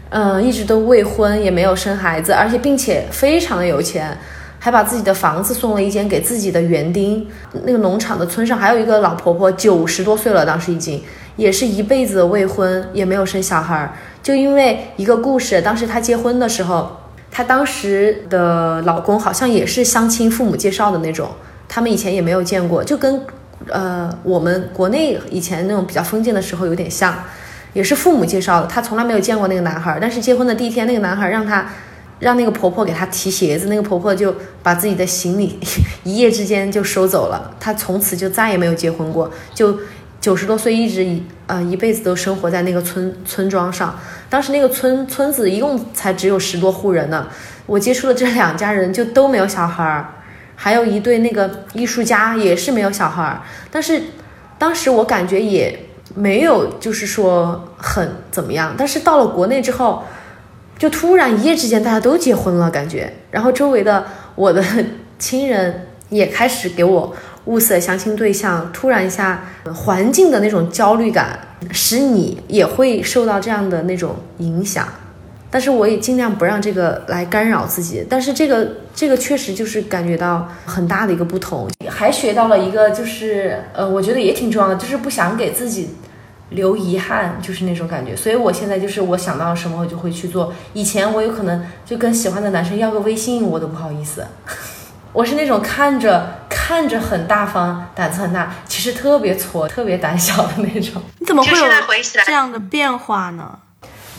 嗯，一直都未婚，也没有生孩子，而且并且非常的有钱。还把自己的房子送了一间给自己的园丁。那个农场的村上还有一个老婆婆，九十多岁了，当时已经也是一辈子未婚，也没有生小孩儿。就因为一个故事，当时她结婚的时候，她当时的老公好像也是相亲父母介绍的那种，他们以前也没有见过，就跟呃我们国内以前那种比较封建的时候有点像，也是父母介绍的。她从来没有见过那个男孩，但是结婚的第一天，那个男孩让她。让那个婆婆给她提鞋子，那个婆婆就把自己的行李 一夜之间就收走了。她从此就再也没有结婚过，就九十多岁一直一呃一辈子都生活在那个村村庄上。当时那个村村子一共才只有十多户人呢。我接触的这两家人就都没有小孩儿，还有一对那个艺术家也是没有小孩儿。但是当时我感觉也没有就是说很怎么样。但是到了国内之后。就突然一夜之间，大家都结婚了，感觉，然后周围的我的亲人也开始给我物色相亲对象，突然一下，环境的那种焦虑感，使你也会受到这样的那种影响。但是我也尽量不让这个来干扰自己。但是这个这个确实就是感觉到很大的一个不同，还学到了一个就是，呃，我觉得也挺重要的，就是不想给自己。留遗憾就是那种感觉，所以我现在就是我想到什么我就会去做。以前我有可能就跟喜欢的男生要个微信，我都不好意思。我是那种看着看着很大方，胆子很大，其实特别挫、特别胆小的那种。你怎么会有这样的变化呢？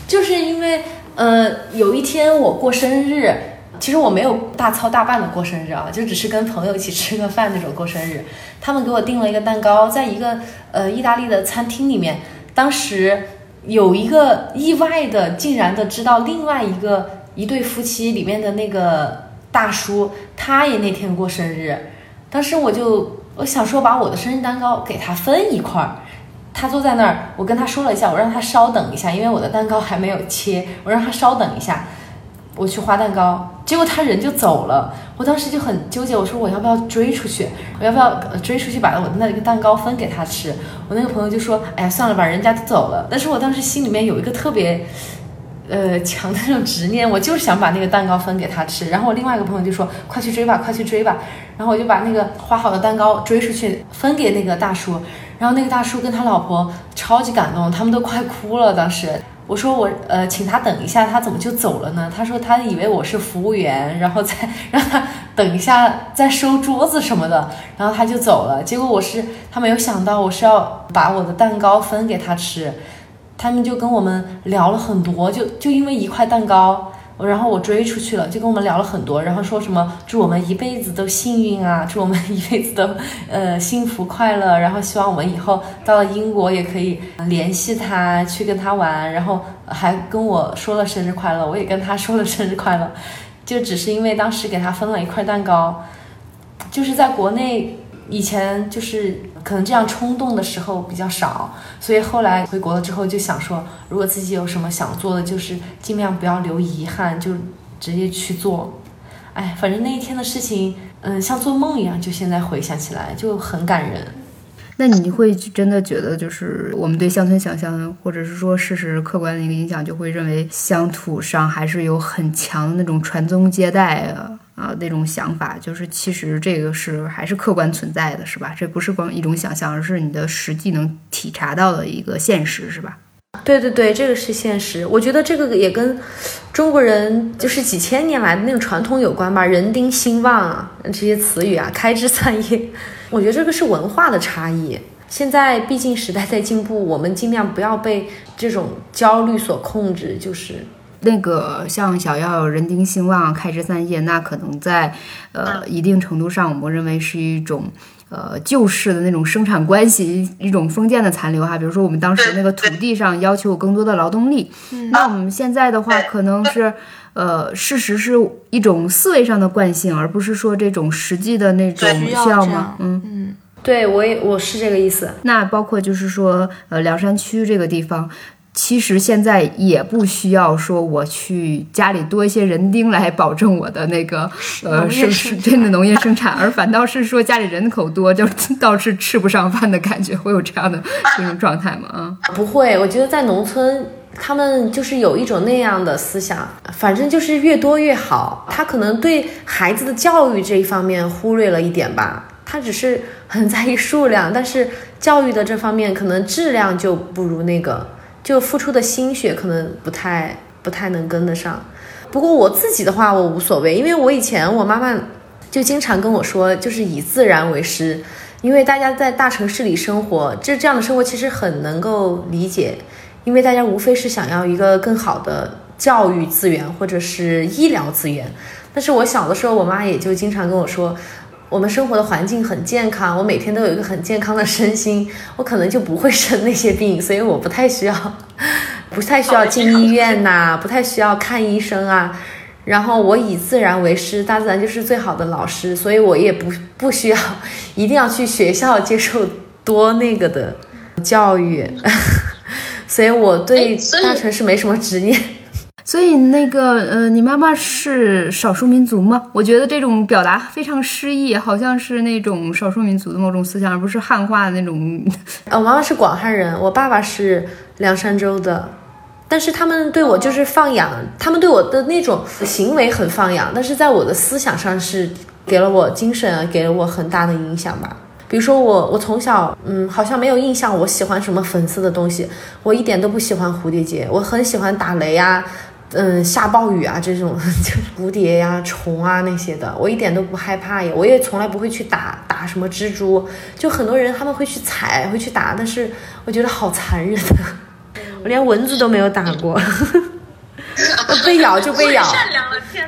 就是因为呃，有一天我过生日。其实我没有大操大办的过生日啊，就只是跟朋友一起吃个饭那种过生日。他们给我订了一个蛋糕，在一个呃意大利的餐厅里面。当时有一个意外的，竟然的知道另外一个一对夫妻里面的那个大叔，他也那天过生日。当时我就我想说把我的生日蛋糕给他分一块儿。他坐在那儿，我跟他说了一下，我让他稍等一下，因为我的蛋糕还没有切，我让他稍等一下。我去花蛋糕，结果他人就走了。我当时就很纠结，我说我要不要追出去？我要不要追出去把我的那个蛋糕分给他吃？我那个朋友就说：“哎呀，算了吧，人家都走了。”但是我当时心里面有一个特别，呃，强的那种执念，我就是想把那个蛋糕分给他吃。然后我另外一个朋友就说：“快去追吧，快去追吧。”然后我就把那个花好的蛋糕追出去分给那个大叔。然后那个大叔跟他老婆超级感动，他们都快哭了，当时。我说我呃，请他等一下，他怎么就走了呢？他说他以为我是服务员，然后再 让他等一下再收桌子什么的，然后他就走了。结果我是他没有想到我是要把我的蛋糕分给他吃，他们就跟我们聊了很多，就就因为一块蛋糕。然后我追出去了，就跟我们聊了很多，然后说什么祝我们一辈子都幸运啊，祝我们一辈子都呃幸福快乐，然后希望我们以后到了英国也可以联系他去跟他玩，然后还跟我说了生日快乐，我也跟他说了生日快乐，就只是因为当时给他分了一块蛋糕，就是在国内以前就是。可能这样冲动的时候比较少，所以后来回国了之后就想说，如果自己有什么想做的，就是尽量不要留遗憾，就直接去做。哎，反正那一天的事情，嗯，像做梦一样，就现在回想起来就很感人。那你会真的觉得，就是我们对乡村想象，或者是说事实客观的一个影响，就会认为乡土上还是有很强的那种传宗接代啊啊那种想法，就是其实这个是还是客观存在的，是吧？这不是光一种想象，而是你的实际能体察到的一个现实，是吧？对对对，这个是现实。我觉得这个也跟中国人就是几千年来的那种传统有关吧，“人丁兴旺”啊这些词语啊，“开枝散叶”。我觉得这个是文化的差异。现在毕竟时代在进步，我们尽量不要被这种焦虑所控制。就是那个像想要人丁兴旺、开枝散叶，那可能在呃一定程度上，我们认为是一种呃旧式的那种生产关系，一种封建的残留哈。比如说我们当时那个土地上要求更多的劳动力，那我们现在的话可能是。呃，事实是一种思维上的惯性，而不是说这种实际的那种需要吗？嗯嗯，对我也我是这个意思。那包括就是说，呃，凉山区这个地方，其实现在也不需要说我去家里多一些人丁来保证我的那个呃生真的农业生产，而反倒是说家里人口多就倒是吃不上饭的感觉，会有这样的这种状态吗？啊，不会，我觉得在农村。他们就是有一种那样的思想，反正就是越多越好。他可能对孩子的教育这一方面忽略了一点吧，他只是很在意数量，但是教育的这方面可能质量就不如那个，就付出的心血可能不太不太能跟得上。不过我自己的话，我无所谓，因为我以前我妈妈就经常跟我说，就是以自然为师，因为大家在大城市里生活，这这样的生活其实很能够理解。因为大家无非是想要一个更好的教育资源或者是医疗资源，但是我小的时候，我妈也就经常跟我说，我们生活的环境很健康，我每天都有一个很健康的身心，我可能就不会生那些病，所以我不太需要，不太需要进医院呐，不太需要看医生啊。然后我以自然为师，大自然就是最好的老师，所以我也不不需要一定要去学校接受多那个的教育。所以我对大城市没什么执念。所以那个呃，你妈妈是少数民族吗？我觉得这种表达非常诗意，好像是那种少数民族的某种思想，而不是汉化的那种。呃，我妈妈是广汉人，我爸爸是凉山州的，但是他们对我就是放养，他们对我的那种行为很放养，但是在我的思想上是给了我精神，给了我很大的影响吧。比如说我，我从小，嗯，好像没有印象我喜欢什么粉色的东西，我一点都不喜欢蝴蝶结，我很喜欢打雷呀，嗯，下暴雨啊这种，就是蝴蝶呀、虫啊那些的，我一点都不害怕呀，我也从来不会去打打什么蜘蛛，就很多人他们会去踩，会去打，但是我觉得好残忍，我连蚊子都没有打过。被咬就被咬，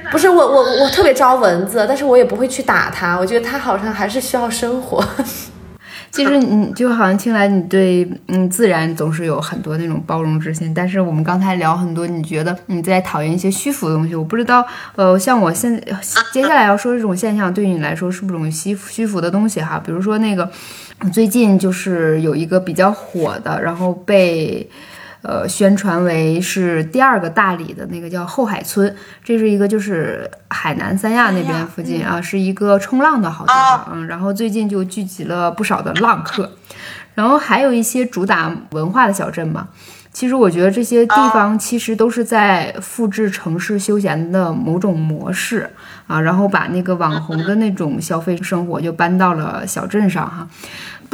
不是我我我特别招蚊子，但是我也不会去打它。我觉得它好像还是需要生活。其实你就好像听来你对嗯自然总是有很多那种包容之心，但是我们刚才聊很多，你觉得你在讨厌一些虚浮的东西。我不知道，呃，像我现在接下来要说这种现象，对于你来说是不是种虚虚浮的东西哈？比如说那个最近就是有一个比较火的，然后被。呃，宣传为是第二个大理的那个叫后海村，这是一个就是海南三亚那边附近啊，是一个冲浪的好地方。嗯，然后最近就聚集了不少的浪客，然后还有一些主打文化的小镇嘛。其实我觉得这些地方其实都是在复制城市休闲的某种模式啊，然后把那个网红的那种消费生活就搬到了小镇上哈。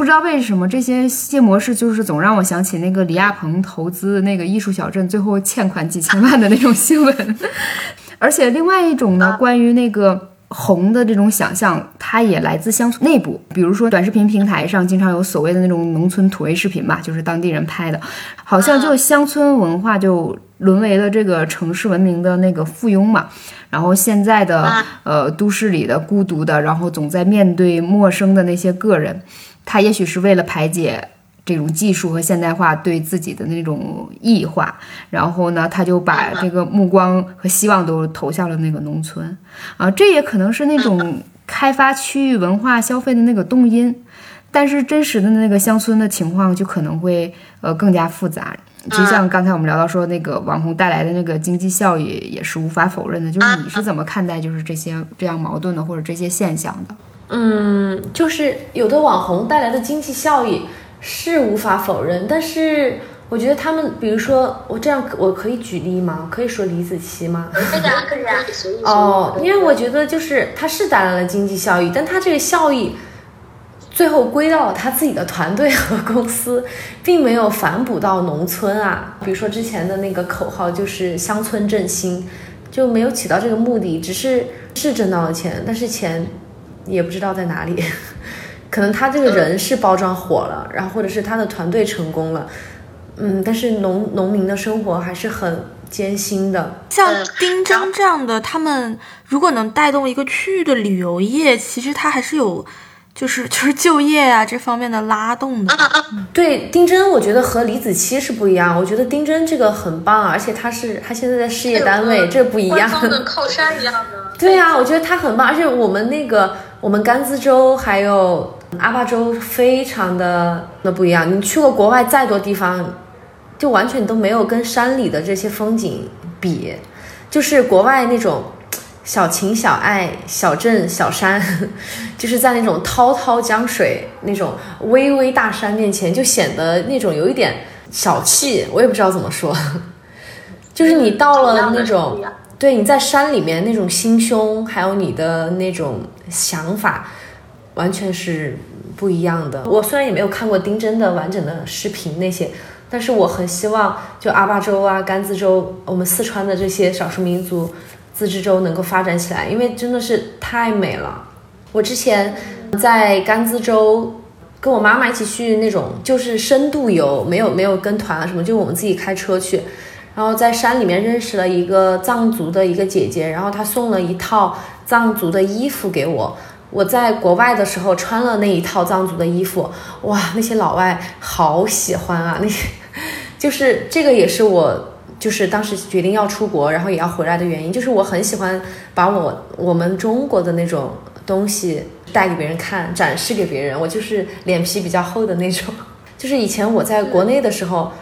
不知道为什么这些新模式就是总让我想起那个李亚鹏投资那个艺术小镇，最后欠款几千万的那种新闻。而且另外一种呢，关于那个红的这种想象，它也来自乡村内部。比如说短视频平台上经常有所谓的那种农村土味视频吧，就是当地人拍的，好像就乡村文化就沦为了这个城市文明的那个附庸嘛。然后现在的呃都市里的孤独的，然后总在面对陌生的那些个人。他也许是为了排解这种技术和现代化对自己的那种异化，然后呢，他就把这个目光和希望都投向了那个农村。啊，这也可能是那种开发区域文化消费的那个动因，但是真实的那个乡村的情况就可能会呃更加复杂，就像刚才我们聊到说那个网红带来的那个经济效益也是无法否认的，就是你是怎么看待就是这些这样矛盾的或者这些现象的？嗯，就是有的网红带来的经济效益是无法否认，但是我觉得他们，比如说我这样，我可以举例吗？可以说李子柒吗？可以啊，可以啊，哦，因为我觉得就是他是带来了经济效益，但他这个效益最后归到了他自己的团队和公司，并没有反哺到农村啊。比如说之前的那个口号就是乡村振兴，就没有起到这个目的，只是是挣到了钱，但是钱。也不知道在哪里，可能他这个人是包装火了，然后或者是他的团队成功了，嗯，但是农农民的生活还是很艰辛的。像丁真这样的，他们如果能带动一个区域的旅游业，其实他还是有。就是 就是就业啊这方面的拉动的，对丁真，我觉得和李子柒是不一样。我觉得丁真这个很棒，而且他是他现在在事业单位，这不一样。的 靠山一样的。对呀，我觉得他很棒，而且我们那个我们甘孜州还有阿坝州非常的那不一样。你去过国外再多地方，就完全都没有跟山里的这些风景比，就是国外那种。小情小爱，小镇小山，就是在那种滔滔江水、那种巍巍大山面前，就显得那种有一点小气。我也不知道怎么说，就是你到了那种，对，你在山里面那种心胸，还有你的那种想法，完全是不一样的。我虽然也没有看过丁真的完整的视频那些，但是我很希望，就阿坝州啊、甘孜州，我们四川的这些少数民族。自治州能够发展起来，因为真的是太美了。我之前在甘孜州跟我妈妈一起去那种就是深度游，没有没有跟团啊什么，就我们自己开车去。然后在山里面认识了一个藏族的一个姐姐，然后她送了一套藏族的衣服给我。我在国外的时候穿了那一套藏族的衣服，哇，那些老外好喜欢啊！那些 就是这个也是我。就是当时决定要出国，然后也要回来的原因，就是我很喜欢把我我们中国的那种东西带给别人看，展示给别人。我就是脸皮比较厚的那种。就是以前我在国内的时候，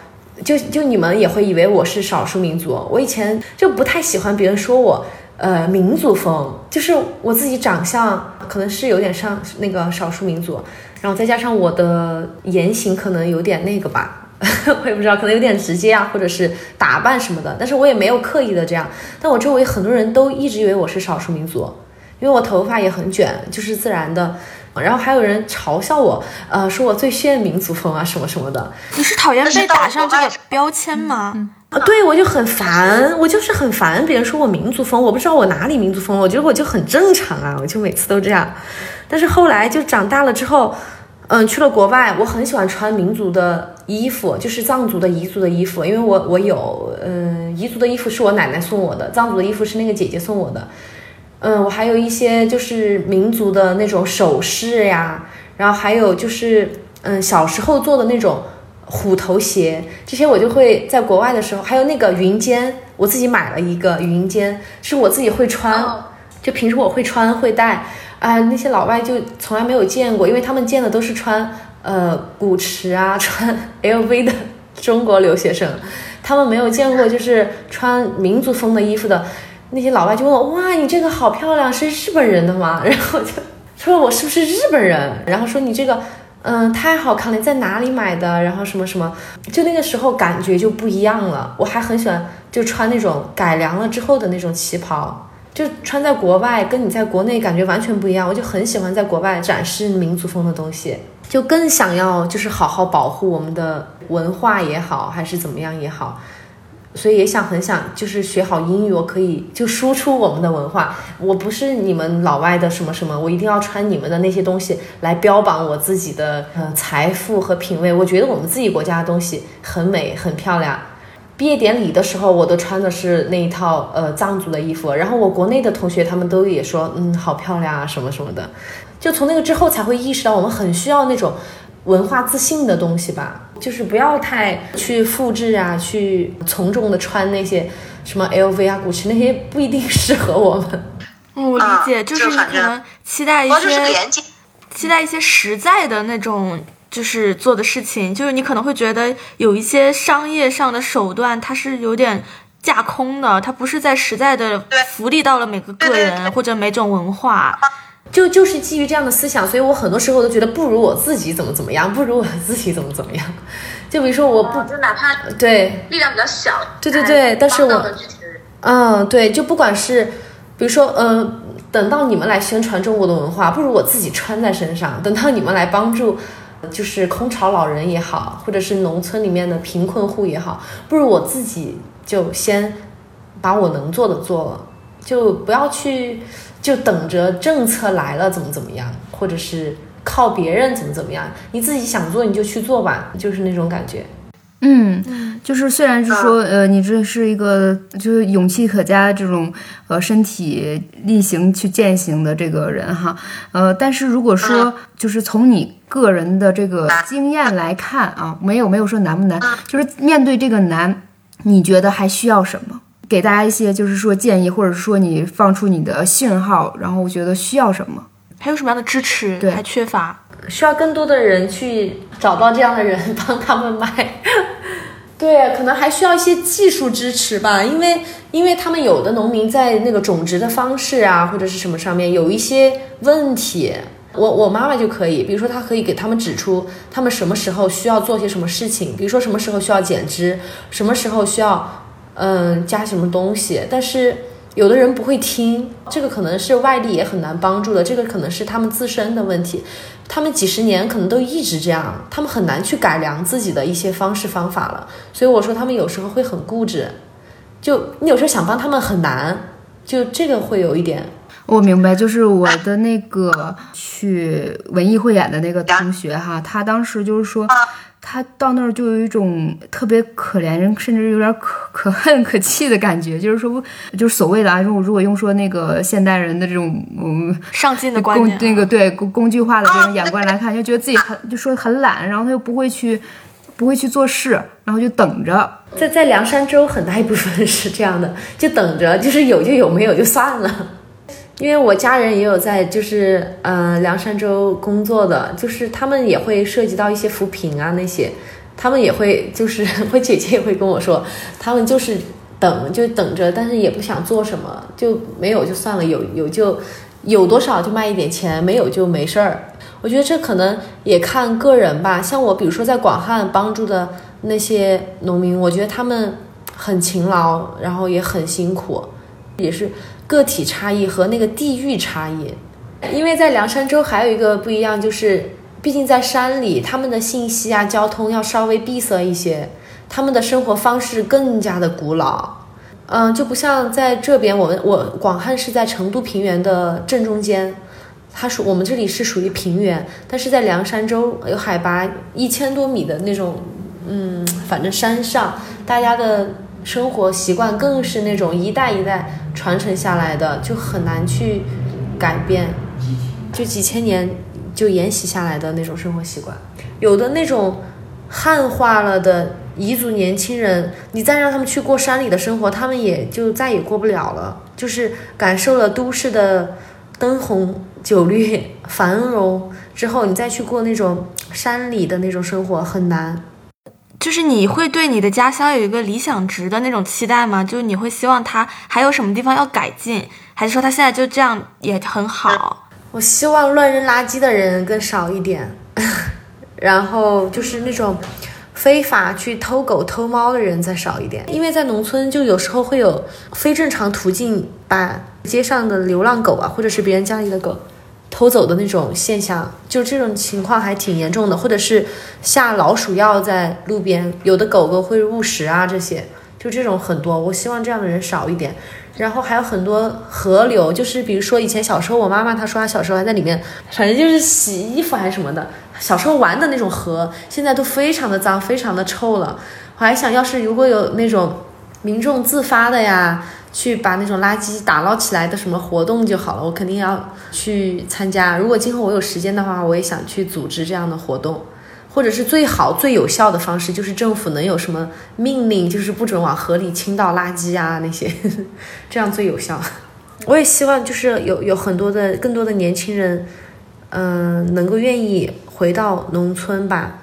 就就你们也会以为我是少数民族。我以前就不太喜欢别人说我呃民族风，就是我自己长相可能是有点像那个少数民族，然后再加上我的言行可能有点那个吧。我也不知道，可能有点直接啊，或者是打扮什么的，但是我也没有刻意的这样。但我周围很多人都一直以为我是少数民族，因为我头发也很卷，就是自然的。然后还有人嘲笑我，呃，说我最炫民族风啊，什么什么的。你是讨厌被打上这个标签吗？啊，对，我就很烦，我就是很烦别人说我民族风，我不知道我哪里民族风，我觉得我就很正常啊，我就每次都这样。但是后来就长大了之后。嗯，去了国外，我很喜欢穿民族的衣服，就是藏族的彝族的衣服，因为我我有，嗯，彝族的衣服是我奶奶送我的，藏族的衣服是那个姐姐送我的，嗯，我还有一些就是民族的那种首饰呀，然后还有就是，嗯，小时候做的那种虎头鞋，这些我就会在国外的时候，还有那个云肩，我自己买了一个云肩，是我自己会穿，就平时我会穿会戴。啊，那些老外就从来没有见过，因为他们见的都是穿呃古驰啊、穿 LV 的中国留学生，他们没有见过就是穿民族风的衣服的那些老外就问我，哇，你这个好漂亮，是日本人的吗？然后就说我是不是日本人？然后说你这个嗯太好看了，你在哪里买的？然后什么什么，就那个时候感觉就不一样了。我还很喜欢就穿那种改良了之后的那种旗袍。就穿在国外，跟你在国内感觉完全不一样。我就很喜欢在国外展示民族风的东西，就更想要就是好好保护我们的文化也好，还是怎么样也好。所以也想很想就是学好英语，我可以就输出我们的文化。我不是你们老外的什么什么，我一定要穿你们的那些东西来标榜我自己的呃财富和品味。我觉得我们自己国家的东西很美很漂亮。毕业典礼的时候，我都穿的是那一套呃藏族的衣服，然后我国内的同学他们都也说，嗯，好漂亮啊，什么什么的。就从那个之后才会意识到，我们很需要那种文化自信的东西吧，就是不要太去复制啊，去从众的穿那些什么 LV 啊、古驰那些不一定适合我们。嗯，我理解，就是你可能期待一些，期待一些实在的那种。就是做的事情，就是你可能会觉得有一些商业上的手段，它是有点架空的，它不是在实在的福利到了每个个人或者每种文化。就就是基于这样的思想，所以我很多时候都觉得不如我自己怎么怎么样，不如我自己怎么怎么样。就比如说我不哦就哪怕对，力量比较小，对对对但是我嗯，对，就不管是比如说，呃，等到你们来宣传中国的文化，不如我自己穿在身上。等到你们来帮助，就是空巢老人也好，或者是农村里面的贫困户也好，不如我自己就先把我能做的做了，就不要去就等着政策来了怎么怎么样，或者是靠别人怎么怎么样，你自己想做你就去做吧，就是那种感觉。嗯，就是虽然是说，呃，你这是一个就是勇气可嘉这种呃身体力行去践行的这个人哈，呃，但是如果说就是从你个人的这个经验来看啊，没有没有说难不难，就是面对这个难，你觉得还需要什么？给大家一些就是说建议，或者说你放出你的信号，然后我觉得需要什么？还有什么样的支持对还缺乏？需要更多的人去找到这样的人帮他们卖。对，可能还需要一些技术支持吧，因为因为他们有的农民在那个种植的方式啊，或者是什么上面有一些问题。我我妈妈就可以，比如说她可以给他们指出他们什么时候需要做些什么事情，比如说什么时候需要剪枝，什么时候需要嗯加什么东西，但是有的人不会听，这个可能是外力也很难帮助的，这个可能是他们自身的问题。他们几十年可能都一直这样，他们很难去改良自己的一些方式方法了。所以我说他们有时候会很固执，就你有时候想帮他们很难，就这个会有一点。我明白，就是我的那个去文艺汇演的那个同学哈，他当时就是说，他到那儿就有一种特别可怜人，甚至有点可可恨可气的感觉，就是说，就是所谓的啊，如果如果用说那个现代人的这种嗯上进的观工，那个对工工具化的这种眼光来看，就觉得自己很就说很懒，然后他又不会去不会去做事，然后就等着。在在凉山州很大一部分是这样的，就等着，就是有就有，没有就算了。因为我家人也有在就是呃凉山州工作的，就是他们也会涉及到一些扶贫啊那些，他们也会就是 我姐姐也会跟我说，他们就是等就等着，但是也不想做什么，就没有就算了，有有就有多少就卖一点钱，没有就没事儿。我觉得这可能也看个人吧，像我比如说在广汉帮助的那些农民，我觉得他们很勤劳，然后也很辛苦，也是个体差异和那个地域差异。因为在凉山州还有一个不一样，就是毕竟在山里，他们的信息啊、交通要稍微闭塞一些，他们的生活方式更加的古老。嗯，就不像在这边，我们我广汉是在成都平原的正中间，它属我们这里是属于平原，但是在凉山州有海拔一千多米的那种，嗯，反正山上大家的生活习惯更是那种一代一代传承下来的，就很难去改变，就几千年就沿袭下来的那种生活习惯，有的那种汉化了的彝族年轻人，你再让他们去过山里的生活，他们也就再也过不了了，就是感受了都市的灯红酒绿、繁荣之后，你再去过那种山里的那种生活很难。就是你会对你的家乡有一个理想值的那种期待吗？就是你会希望它还有什么地方要改进，还是说它现在就这样也很好？我希望乱扔垃圾的人更少一点，然后就是那种非法去偷狗偷猫的人再少一点，因为在农村就有时候会有非正常途径把街上的流浪狗啊，或者是别人家里的狗偷走的那种现象，就这种情况还挺严重的，或者是下老鼠药在路边，有的狗狗会误食啊，这些就这种很多，我希望这样的人少一点。然后还有很多河流，就是比如说以前小时候，我妈妈她说她小时候还在里面，反正就是洗衣服还是什么的，小时候玩的那种河，现在都非常的脏，非常的臭了。我还想要是如果有那种民众自发的呀，去把那种垃圾打捞起来的什么活动就好了，我肯定要去参加。如果今后我有时间的话，我也想去组织这样的活动。或者是最好最有效的方式，就是政府能有什么命令，就是不准往河里倾倒垃圾啊那些，这样最有效。我也希望就是有有很多的更多的年轻人，嗯、能够愿意回到农村吧。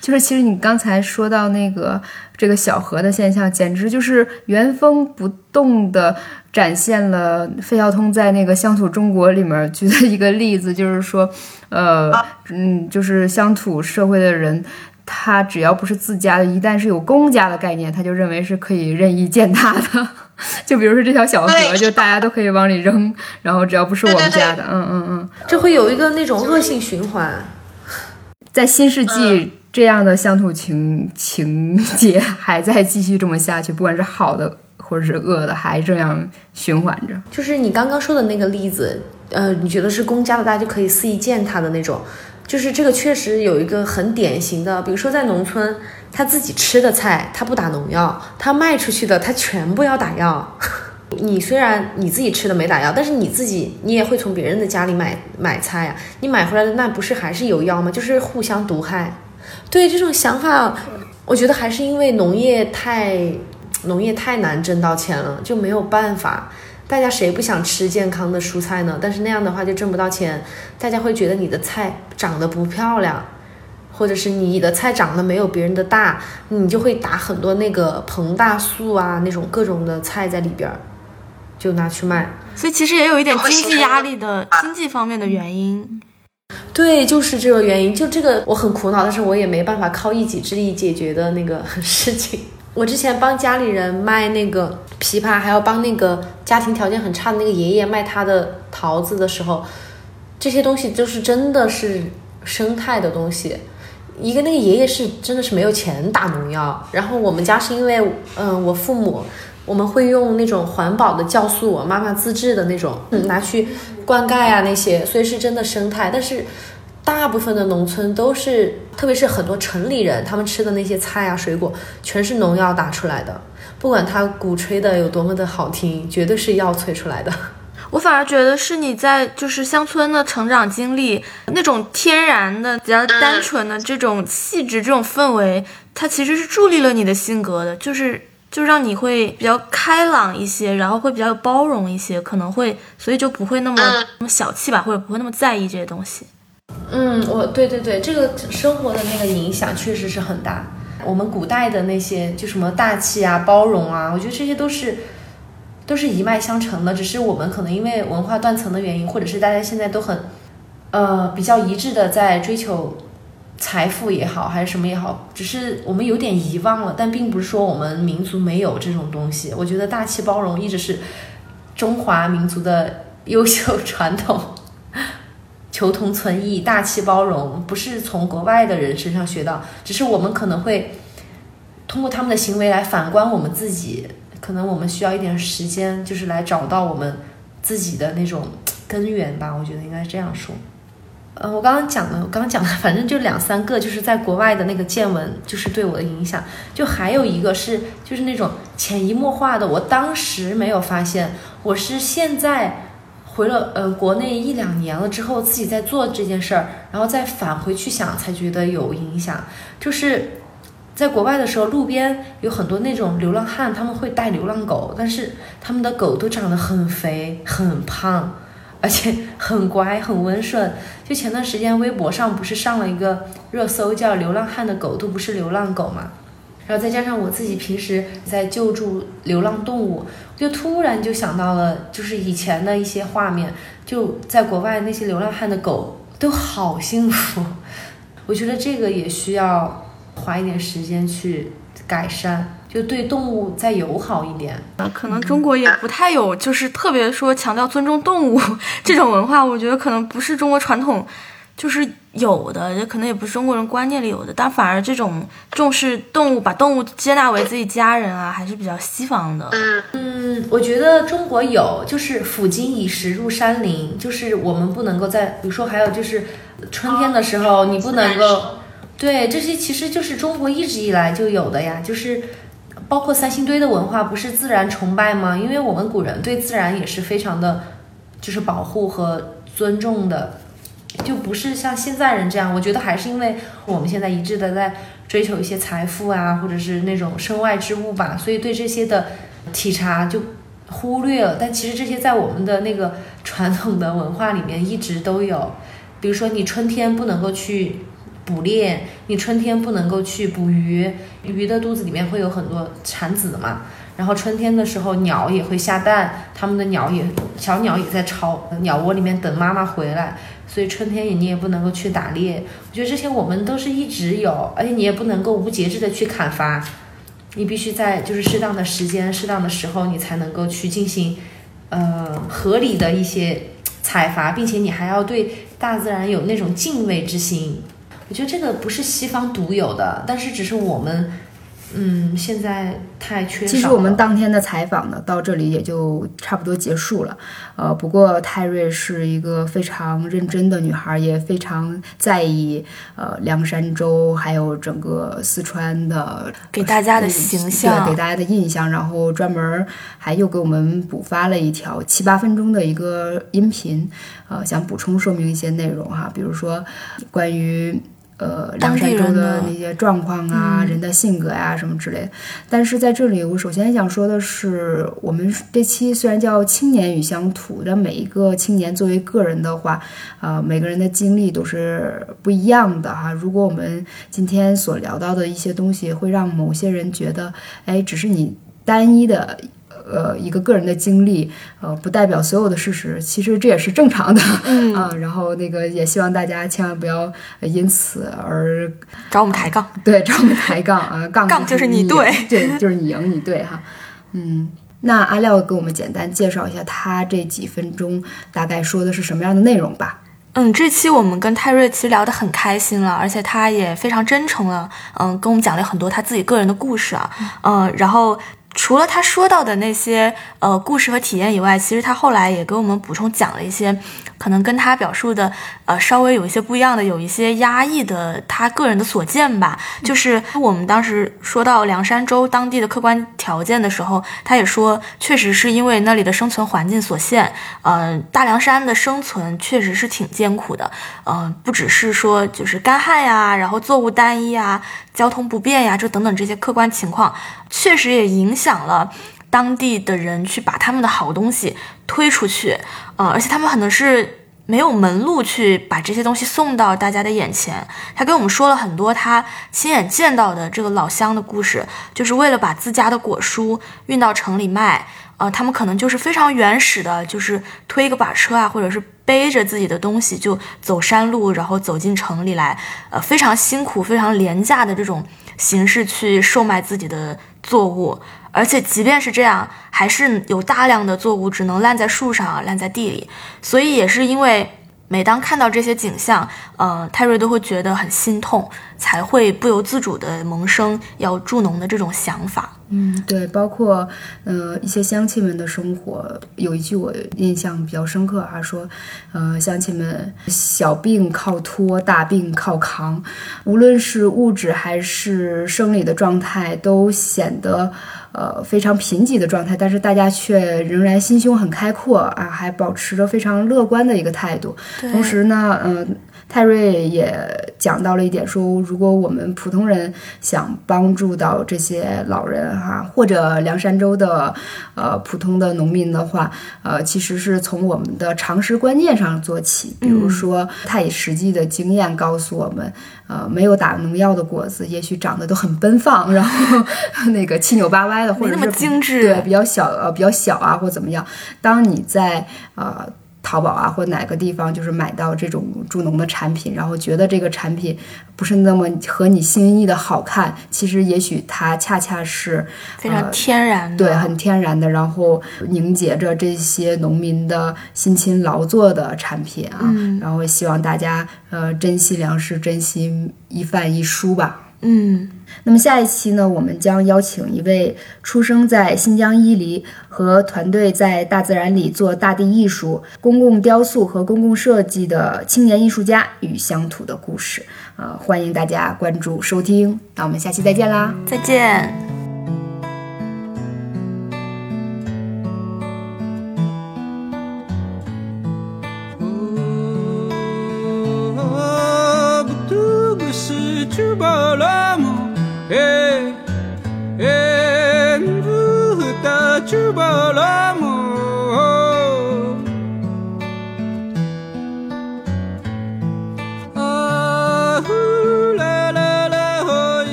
就是其实你刚才说到那个这个小河的现象，简直就是原封不动的展现了费孝通在那个乡土中国里面举的一个例子，就是说，呃，嗯，就是乡土社会的人。他只要不是自家的，一旦是有公家的概念，他就认为是可以任意践踏的。就比如说这条小河，就大家都可以往里扔，然后只要不是我们家的，嗯嗯嗯。这会有一个那种恶性循环。在新世纪，这样的乡土情情节还在继续这么下去，不管是好的或者是恶的，还这样循环着。就是你刚刚说的那个例子，呃，你觉得是公家的，大家就可以肆意践踏的那种。就是这个确实有一个很典型的，比如说在农村，他自己吃的菜他不打农药，他卖出去的他全部要打药。你虽然你自己吃的没打药，但是你自己你也会从别人的家里买买菜呀、你买回来的那不是还是有药吗？就是互相毒害。对这种想法，我觉得还是因为农业太农业太难挣到钱了，就没有办法。大家谁不想吃健康的蔬菜呢？但是那样的话就挣不到钱，大家会觉得你的菜长得不漂亮，或者是你的菜长得没有别人的大，你就会打很多那个膨大素啊，那种各种的菜在里边儿，就拿去卖。所以其实也有一点经济压力的经济方面的原因。对，就是这个原因，就这个我很苦恼，但是我也没办法靠一己之力解决的那个 事情。我之前帮家里人卖那个枇杷，还要帮那个家庭条件很差的那个爷爷卖他的桃子的时候，这些东西就是真的是生态的东西。一个那个爷爷是真的是没有钱打农药，然后我们家是因为，嗯、我父母我们会用那种环保的酵素，我妈妈自制的那种，嗯，拿去灌溉啊那些，所以是真的生态。但是大部分的农村都是，特别是很多城里人，他们吃的那些菜啊水果，全是农药打出来的。不管他鼓吹的有多么的好听，绝对是药催出来的。我反而觉得是你在就是乡村的成长经历，那种天然的、比较单纯的这种气质、这种氛围，它其实是助力了你的性格的，就是就让你会比较开朗一些，然后会比较包容一些，可能会所以就不会那么那么小气吧，或者不会那么在意这些东西。嗯，我对对对，这个生活的那个影响确实是很大。我们古代的那些就什么大气啊、包容啊，我觉得这些都是都是一脉相承的，只是我们可能因为文化断层的原因，或者是大家现在都很呃比较一致的在追求财富也好，还是什么也好，只是我们有点遗忘了，但并不是说我们民族没有这种东西。我觉得大气包容一直是中华民族的优秀传统。求同存异、大气包容，不是从国外的人身上学到，只是我们可能会通过他们的行为来反观我们自己。可能我们需要一点时间，就是来找到我们自己的那种根源吧。我觉得应该这样说。呃，我刚刚讲的，我刚刚讲的，反正就两三个，就是在国外的那个见闻，就是对我的影响。就还有一个是，就是那种潜移默化的，我当时没有发现，我是现在。回了呃国内一两年了之后，自己在做这件事儿，然后再返回去想，才觉得有影响。就是在国外的时候，路边有很多那种流浪汉，他们会带流浪狗，但是他们的狗都长得很肥、很胖，而且很乖、很温顺。就前段时间微博上不是上了一个热搜，叫“流浪汉的狗都不是流浪狗”嘛？然后再加上我自己平时在救助流浪动物，就突然就想到了，就是以前的一些画面，就在国外那些流浪汉的狗都好幸福。我觉得这个也需要花一点时间去改善，就对动物再友好一点。啊，可能中国也不太有，就是特别说强调尊重动物这种文化，我觉得可能不是中国传统，就是有的，也可能也不是中国人观念里有的，但反而这种重视动物，把动物接纳为自己家人啊，还是比较西方的。嗯，我觉得中国有，就是抚今以时入山林，就是我们不能够在，比如说还有就是春天的时候，你不能够，对这些其实就是中国一直以来就有的呀，就是包括三星堆的文化，不是自然崇拜吗？因为我们古人对自然也是非常的，就是保护和尊重的。就不是像现在人这样，我觉得还是因为我们现在一致的在追求一些财富啊，或者是那种身外之物吧，所以对这些的体察就忽略了。但其实这些在我们的那个传统的文化里面一直都有，比如说你春天不能够去捕猎，你春天不能够去捕鱼，鱼的肚子里面会有很多产子嘛。然后春天的时候，鸟也会下蛋，它们的鸟也小鸟也在巢鸟窝里面等妈妈回来，所以春天也你也不能够去打猎。我觉得这些我们都是一直有，而且你也不能够无节制的去砍伐，你必须在就是适当的时间、适当的时候，你才能够去进行呃合理的一些采伐，并且你还要对大自然有那种敬畏之心。我觉得这个不是西方独有的，但是只是我们。嗯，现在太缺少。其实我们当天的采访呢，到这里也就差不多结束了。呃，不过泰瑞是一个非常认真的女孩，也非常在意呃凉山州还有整个四川的给大家的形象，对给大家的印象。然后专门还又给我们补发了一条七八分钟的一个音频，呃，想补充说明一些内容哈，比如说关于。呃，凉山州的那些状况啊，人的性格呀，什么之类的。但是在这里，我首先想说的是，我们这期虽然叫《青年与乡土》，但每一个青年作为个人的话，呃，每个人的经历都是不一样的哈。如果我们今天所聊到的一些东西，会让某些人觉得，哎，只是你单一的。呃，一个个人的经历，呃，不代表所有的事实，其实这也是正常的 啊。然后那个也希望大家千万不要因此而找我们抬杠，对，找我们抬杠啊，杠杠就是你对，对，就是你赢，你对哈。嗯，那阿廖给我们简单介绍一下他这几分钟大概说的是什么样的内容吧。嗯，这期我们跟泰瑞其实聊得很开心了，而且他也非常真诚了，嗯，跟我们讲了很多他自己个人的故事啊，嗯，然后。除了他说到的那些呃故事和体验以外，其实他后来也给我们补充讲了一些，可能跟他表述的呃稍微有一些不一样的，有一些压抑的他个人的所见吧。就是我们当时说到凉山州当地的客观条件的时候，他也说，确实是因为那里的生存环境所限，嗯，大凉山的生存确实是挺艰苦的，嗯，不只是说就是干旱呀，然后作物单一啊。交通不便呀，这等等这些客观情况，确实也影响了当地的人去把他们的好东西推出去，呃，而且他们可能是没有门路去把这些东西送到大家的眼前。他跟我们说了很多他亲眼见到的这个老乡的故事，就是为了把自家的果蔬运到城里卖。呃，他们可能就是非常原始的，就是推一个把车啊，或者是背着自己的东西就走山路，然后走进城里来，呃，非常辛苦、非常廉价的这种形式去售卖自己的作物，而且即便是这样，还是有大量的作物只能烂在树上啊、烂在地里，所以也是因为。每当看到这些景象，呃，泰瑞都会觉得很心痛，才会不由自主地萌生要助农的这种想法。嗯，对，包括呃一些乡亲们的生活，有一句我印象比较深刻啊，说，呃，乡亲们小病靠拖，大病靠扛，无论是物质还是生理的状态，都显得。呃，非常贫瘠的状态，但是大家却仍然心胸很开阔啊，还保持着非常乐观的一个态度。同时呢，嗯。泰瑞也讲到了一点，说如果我们普通人想帮助到这些老人哈，或者凉山州的呃普通的农民的话，呃，其实是从我们的常识观念上做起。比如说，他以实际的经验告诉我们，呃，没有打农药的果子，也许长得都很奔放，然后那个七扭八歪的，或者是精致，对，比较小呃比较小啊，或怎么样。当你在呃。淘宝啊，或哪个地方就是买到这种助农的产品，然后觉得这个产品不是那么合你心意的好看，其实也许它恰恰是非常天然的，对，很天然的，然后凝结着这些农民的辛勤劳作的产品啊，然后希望大家呃珍惜粮食，珍惜一饭一蔬吧。嗯，那么下一期呢，我们将邀请一位出生在新疆伊犁和团队在大自然里做大地艺术、公共雕塑和公共设计的青年艺术家与乡土的故事。呃，欢迎大家关注收听，那我们下期再见啦，再见。